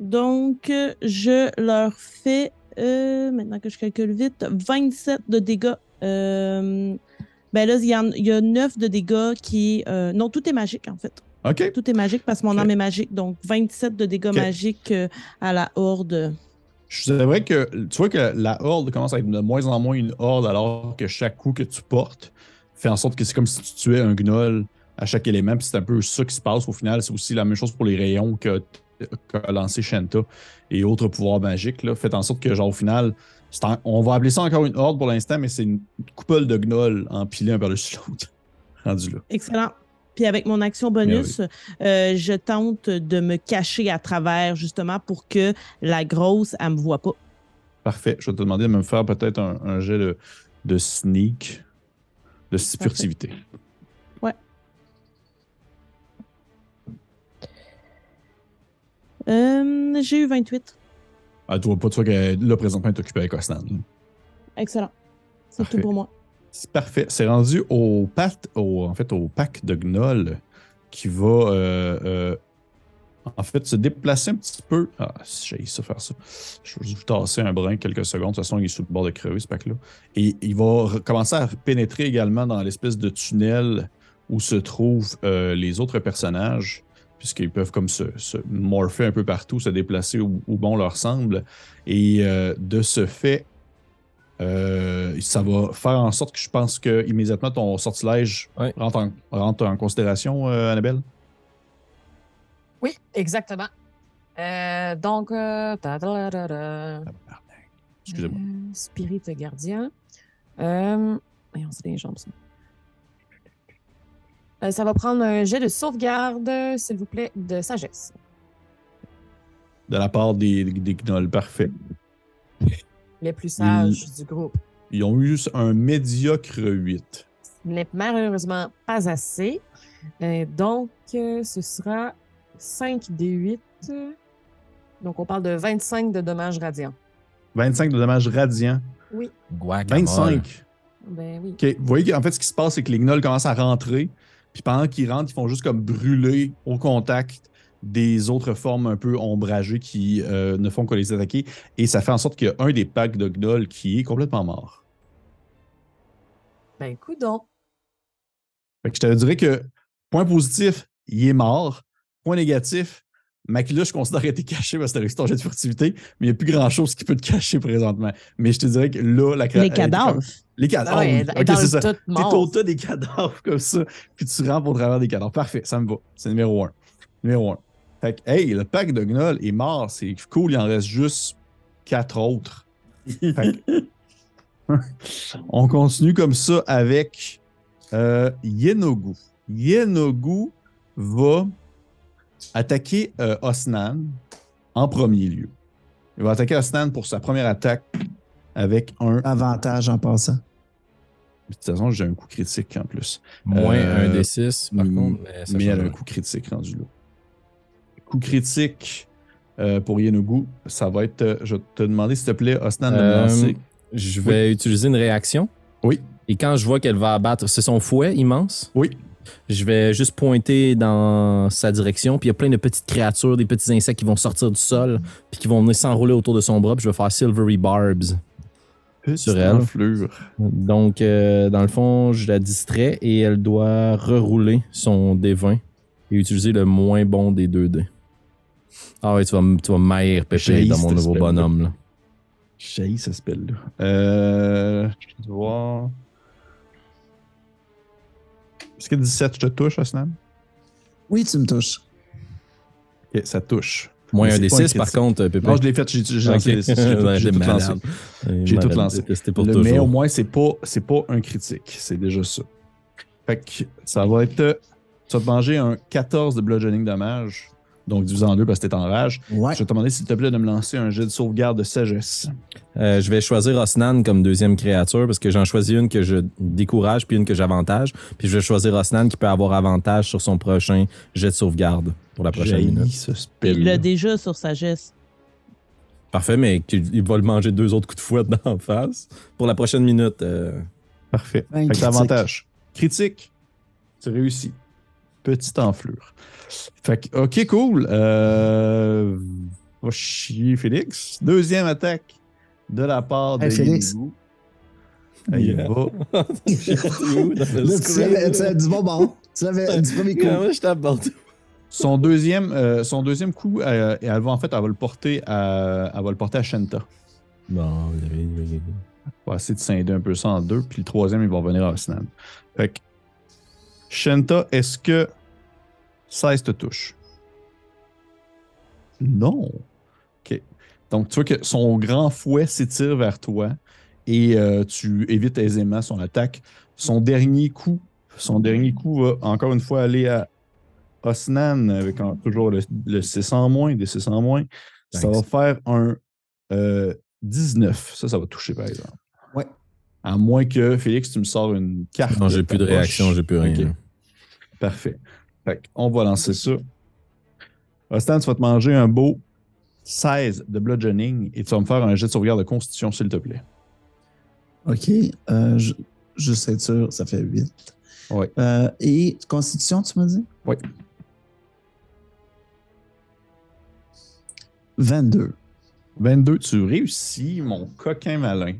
Donc, je leur fais, maintenant que je calcule vite, 27 de dégâts. Ben là, il y, a 9 de dégâts qui... non, tout est magique, en fait. OK. Tout est magique parce que mon Ok. arme est magique. Donc, 27 de dégâts magiques à la horde. C'est vrai que tu vois que la horde commence à être de moins en moins une horde alors que chaque coup que tu portes fait en sorte que c'est comme si tu tuais un gnoll à chaque élément. Puis c'est un peu ça qui se passe au final. C'est aussi la même chose pour les rayons que qu'a lancé Shanta et autres pouvoirs magiques. Là. Fait en sorte que, genre, au final, on va appeler ça encore une horde pour l'instant, mais c'est une couple de gnolls empilés un par-dessus l'autre. Rendu là. Excellent. Puis avec mon action bonus, euh, je tente de me cacher à travers, justement, pour que la grosse, elle me voit pas. Parfait. Je vais te demander de me faire peut-être un, un jet de, de sneak, de furtivité. Euh, J'ai eu 28. Ah, tu vois pas, tu vois que là, présentement, est occupée avec Osnan. Excellent. C'est Parfait. tout pour moi. C'est parfait. C'est rendu au, pack de Gnoll qui va euh, euh, en fait se déplacer un petit peu. Ah, j'ai ça faire ça. Je vais vous tasser un brin quelques secondes. De toute façon, il est sur le bord de crever, ce pack-là. Et il va commencer à pénétrer également dans l'espèce de tunnel où se trouvent euh, les autres personnages, puisqu'ils peuvent comme se, se morpher un peu partout, se déplacer où, bon leur semble. Et de ce fait, euh, ça va faire en sorte que je pense que immédiatement ton sortilège Ouais. rentre, en, rentre en considération, euh, Annabelle? Oui, exactement. Euh, donc, euh, Excusez-moi. Euh, Spirit gardien. Euh, voyons, c'est des jambes, ça. Euh, ça va prendre un jet de sauvegarde, s'il vous plaît, de sagesse. De la part des, des gnolls, parfait. Les plus sages du groupe. Ils ont eu un médiocre 8. Ce n'est malheureusement pas assez. Euh, donc, euh, ce sera 5 des 8. Donc, on parle de 25 de dommages radiants. 25 de dommages radiants. Guacamole. 25. Ben oui. OK. Vous voyez qu'en fait, ce qui se passe, c'est que les gnolls commencent à rentrer. Puis pendant qu'ils rentrent, ils font juste comme brûler au contact des autres formes un peu ombragées qui euh, ne font que les attaquer. Et ça fait en sorte qu'il y a un des packs de gnolls qui est complètement mort. Ben, coudon. Fait que je te dirais que point positif, il est mort. Point négatif, Makila, je considère était caché parce que t'as réussi ton jet de furtivité, mais il n'y a plus grand chose qui peut te cacher présentement. Mais je te dirais que là, la cra- Les était cadavres. Les cadavres. Ah ouais, Ok, c'est ça. T'es au tas des cadavres comme ça, puis tu rentres au travers des cadavres. Parfait, ça me va. C'est numéro un. Numéro un. Fait que, hey, le pack de Gnoll est mort. C'est cool, il en reste juste quatre autres. Fait que- On continue comme ça avec euh, Yenogu. Yenogu va attaquer euh, Osnan en premier lieu. Il va attaquer Osnan pour sa première attaque avec un. Avantage en passant. De toute façon, j'ai un coup critique en plus. Moins Euh, un des 6, par contre. Mais, ça Mais elle a un coup critique rendu là. Coup critique euh, pour Yenogu, ça va être. euh, je vais te demander, s'il te plaît, Osnan, de me Euh, lancer. Je vais utiliser une réaction. Oui. Et quand je vois qu'elle va abattre, c'est son fouet immense. Oui. Je vais juste pointer dans sa direction, puis il y a plein de petites créatures, des petits insectes qui vont sortir du sol, puis qui vont venir s'enrouler autour de son bras, puis je vais faire Silvery Barbs. sur elle. enflure. Donc, euh, dans le fond, je la distrais et elle doit rerouler son D20 et utiliser le moins bon des deux dés. Ah ouais, tu vas, tu vas maïr pépé dans mon nouveau bonhomme. Là. J'ai ce spell-là. Euh. Je vais voir. Est-ce que 17 je te touche, Osnan? Oui, tu me touches. Ok, ça touche. Moins Mais un des pas un 6, par contre, pépé. Non, je l'ai fait, j'ai lancé les six, j'ai tout, lancé. J'ai tout lancé. pour Le- mais au moins, c'est pas, c'est pas un critique. C'est déjà ça. Fait que ça va être. Tu vas te manger un 14 de bludgeoning damage. Donc divisé en deux parce que t'es en rage. Ouais. Je vais te demander, s'il te plaît, de me lancer un jet de sauvegarde de sagesse. Euh, je vais choisir Osnan comme deuxième créature parce que j'en choisis une que je décourage puis une que j'avantage. Puis je vais choisir Osnan qui peut avoir avantage sur son prochain jet de sauvegarde pour la prochaine minute. ce Il l'a déjà sur sagesse. Parfait, mais il va le manger deux autres coups de fouette d'en face. Pour la prochaine minute, euh, Parfait. Un Fait que critique. avantage. Critique. Tu réussis. Petite enflure. Fait que, ok, cool. Euh, va chier Félix. Deuxième attaque de la part de Hey, Félix. Il Yeah. va. Là, tu l'avais du bon bord. Tu l'avais du premier coup. Je t'aborde? Son deuxième, euh, son deuxième coup, euh, elle va en fait, elle va le porter à, elle va le porter à Shenta. Bon, On va essayer de scinder un peu ça en deux, puis le troisième, il va revenir à Osnan. Fait que, Shenta, est-ce que 16 te touche? Non. OK. Donc, tu vois que son grand fouet s'étire vers toi et euh, tu évites aisément son attaque. Son dernier coup, son dernier coup va encore une fois aller à Osnan avec toujours le, le 6 en moins, des 6 en moins. Ça va faire un euh, 19. Ça, ça va toucher, par exemple. À moins que, Félix, tu me sors une carte. Non, j'ai plus de poche. réaction, j'ai plus rien. Parfait. Fait on va lancer ça. Ostan, tu vas te manger un beau 16 de bludgeoning et tu vas me faire un jet de sauvegarde de constitution, s'il te plaît. OK. Euh, je, juste être sûr, ça fait 8. Ouais. Euh, et Constitution, tu m'as dit? Oui. 22. 22, tu réussis, mon coquin malin.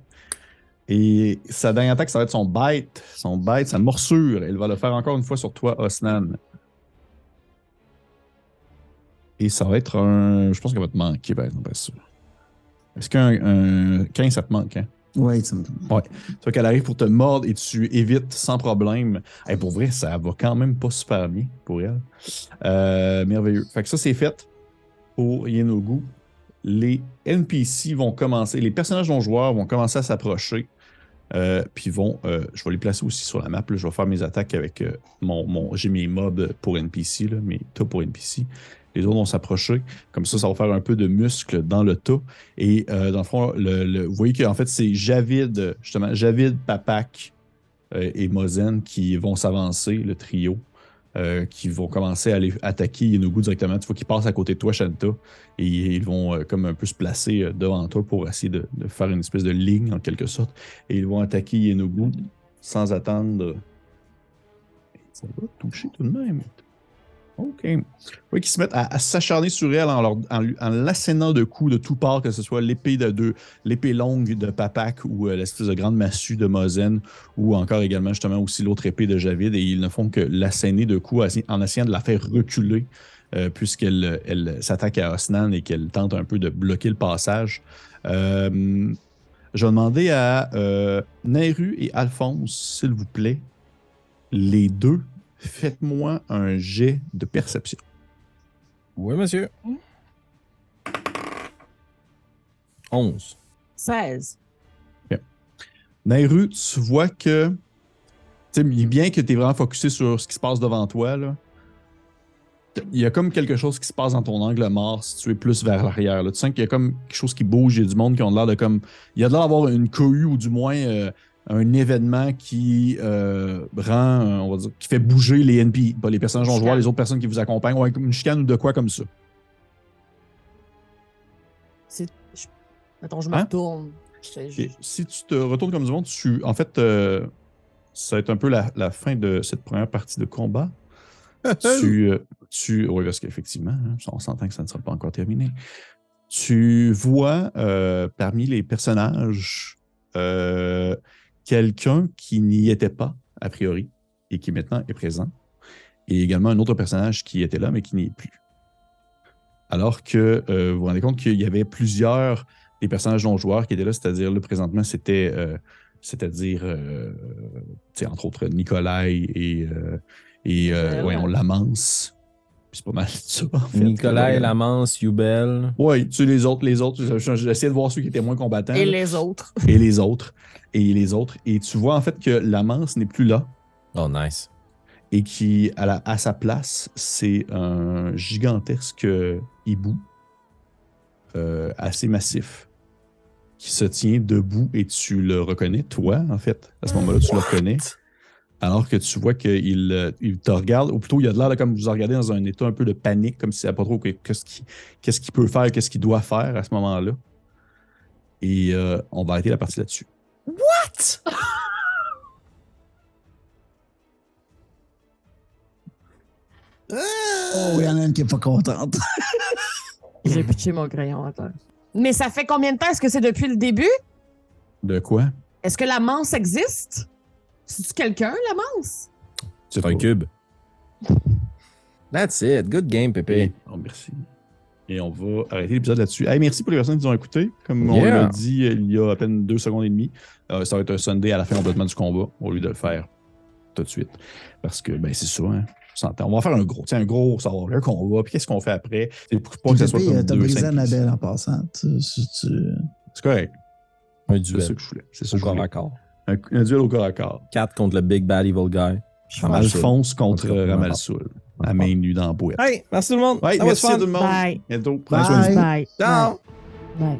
Et sa dernière attaque, ça va être son bite. Son bite, sa morsure. Elle va le faire encore une fois sur toi, Osnan. Et ça va être un. Je pense qu'elle va te manquer, par exemple, pas sûr. Est-ce qu'un un 15, ça te manque, hein? Oui, ça me Tu vois qu'elle arrive pour te mordre et tu évites sans problème. Hey, pour vrai, ça va quand même pas super bien pour elle. Euh, merveilleux. Fait que ça, c'est fait pour Yenogu. Les NPC vont commencer, les personnages non joueurs vont commencer à s'approcher. Euh, puis vont, euh, je vais les placer aussi sur la map. là. Je vais faire mes attaques avec euh, mon, mon j'ai mes mobs pour NPC, là, mes tas pour NPC. Les autres vont s'approcher. Comme ça, ça va faire un peu de muscle dans le tas. Et dans le fond, le, le- vous voyez qu'en fait, c'est Javid, justement, Javid, Papak et Mozen qui vont s'avancer, le trio, euh, qui vont commencer à aller attaquer Yenogu directement. Tu vois qu'ils passent à côté de toi, Shanta, et ils vont euh, comme un peu se placer euh, devant toi pour essayer de, faire une espèce de ligne, en quelque sorte. Et ils vont attaquer Yenogu sans attendre. Ça va toucher tout de même. OK. Oui, qui se mettent à, s'acharner sur elle en, l'assénant de coups de tous parts, que ce soit l'épée de deux, l'épée longue de Papak ou euh, l'espèce de grande massue de Mozen, ou encore également justement aussi l'autre épée de Javid, et ils ne font que l'asséner de coups en essayant de la faire reculer, euh, puisqu'elle elle s'attaque à Osnan et qu'elle tente un peu de bloquer le passage. Euh, je vais demander à Nairu et Alphonse, s'il vous plaît, les deux, faites-moi un jet de perception. Oui, monsieur. 11. 16. Nairu, tu vois que. Tu sais, bien que tu es vraiment focusé sur ce qui se passe devant toi, là. Il y a comme quelque chose qui se passe dans ton angle mort si tu es plus vers l'arrière. Tu sens qu'il y a comme quelque chose qui bouge. Il y a du monde qui ont l'air de comme. Il y a l'air d'avoir une cohue ou du moins euh, un événement qui euh, rend, euh, on va dire, qui fait bouger les NP, pas les personnages non joueurs, les autres personnes qui vous accompagnent. Ouais, une chicane ou de quoi comme ça. Je- Attends, je me Hein? retourne. Je- je- Et si tu te retournes comme du monde, tu, en fait, euh, ça va être un peu la, la fin de cette première partie de combat. tu, euh, tu, oui, parce qu'effectivement, hein, on s'entend que ça ne sera pas encore terminé. Tu vois euh, parmi les personnages euh, quelqu'un qui n'y était pas, a priori, et qui maintenant est présent. Et également un autre personnage qui était là, mais qui n'y est plus. Alors que euh, vous vous rendez compte qu'il y avait plusieurs des personnages non-joueurs qui étaient là, c'est-à-dire, là, présentement, c'était, euh, c'est-à-dire, euh, entre autres, Nikolai et, et Ouais, voyons, ouais. Lamance. Puis c'est pas mal ça, en fait. Nicolas. Lamance, Yubel. Oui, tu sais, les autres, les autres, j'essayais de voir ceux qui étaient moins combattants. Et là, les autres. et les autres. Et les autres. Et tu vois, en fait, que Lamance n'est plus là. Oh, nice. et qui, à, la- à sa place, c'est un gigantesque hibou euh, assez massif qui se tient debout et tu le reconnais, toi, en fait. À ce moment-là, tu le reconnais. Alors que tu vois qu'il euh, il te regarde, ou plutôt il a de l'air de comme vous regardez dans un état un peu de panique, comme s'il ne savait pas trop que- qu'est-ce qu'il qu'est-ce qu'il peut faire, qu'est-ce qu'il doit faire à ce moment-là. Et euh, on va arrêter la partie là-dessus. Oh, il y en a une qui est pas contente. J'ai pitché mon crayon à terre. Mais ça fait combien de temps? Est-ce que c'est depuis le début? De quoi? Est-ce que la manse existe? C'est-tu quelqu'un, la manse? C'est un cube. That's it. Good game, Pépé. Oh, merci. Et on va arrêter l'épisode là-dessus. Hey, merci pour les personnes qui nous ont écoutés. Comme on l'a dit euh, il y a à peine deux secondes et demie, euh, ça va être un Sunday à la fin complètement du combat au lieu de le faire tout de suite. Parce que, ben, c'est ça, hein. On s'entend. On va faire un gros, un gros, ça va avoir un combat. Puis qu'est-ce qu'on fait après? C'est pour pas que ça soit comme euh, T'as brisé. Annabelle en passant. Tu- tu- tu- C'est correct. Un C'est duel. ça que je voulais. C'est ça que je voulais. À. Un, un duel au corps à corps. 4 contre le Big Bad Evil Guy. Alphonse contre Ramalsoul. À main nue dans la boîte. Hey, merci tout le monde. Ouais, merci fun. à tout le monde. Bye. Bientôt. Soin de vous. Bye. Bye. Ciao. Bye.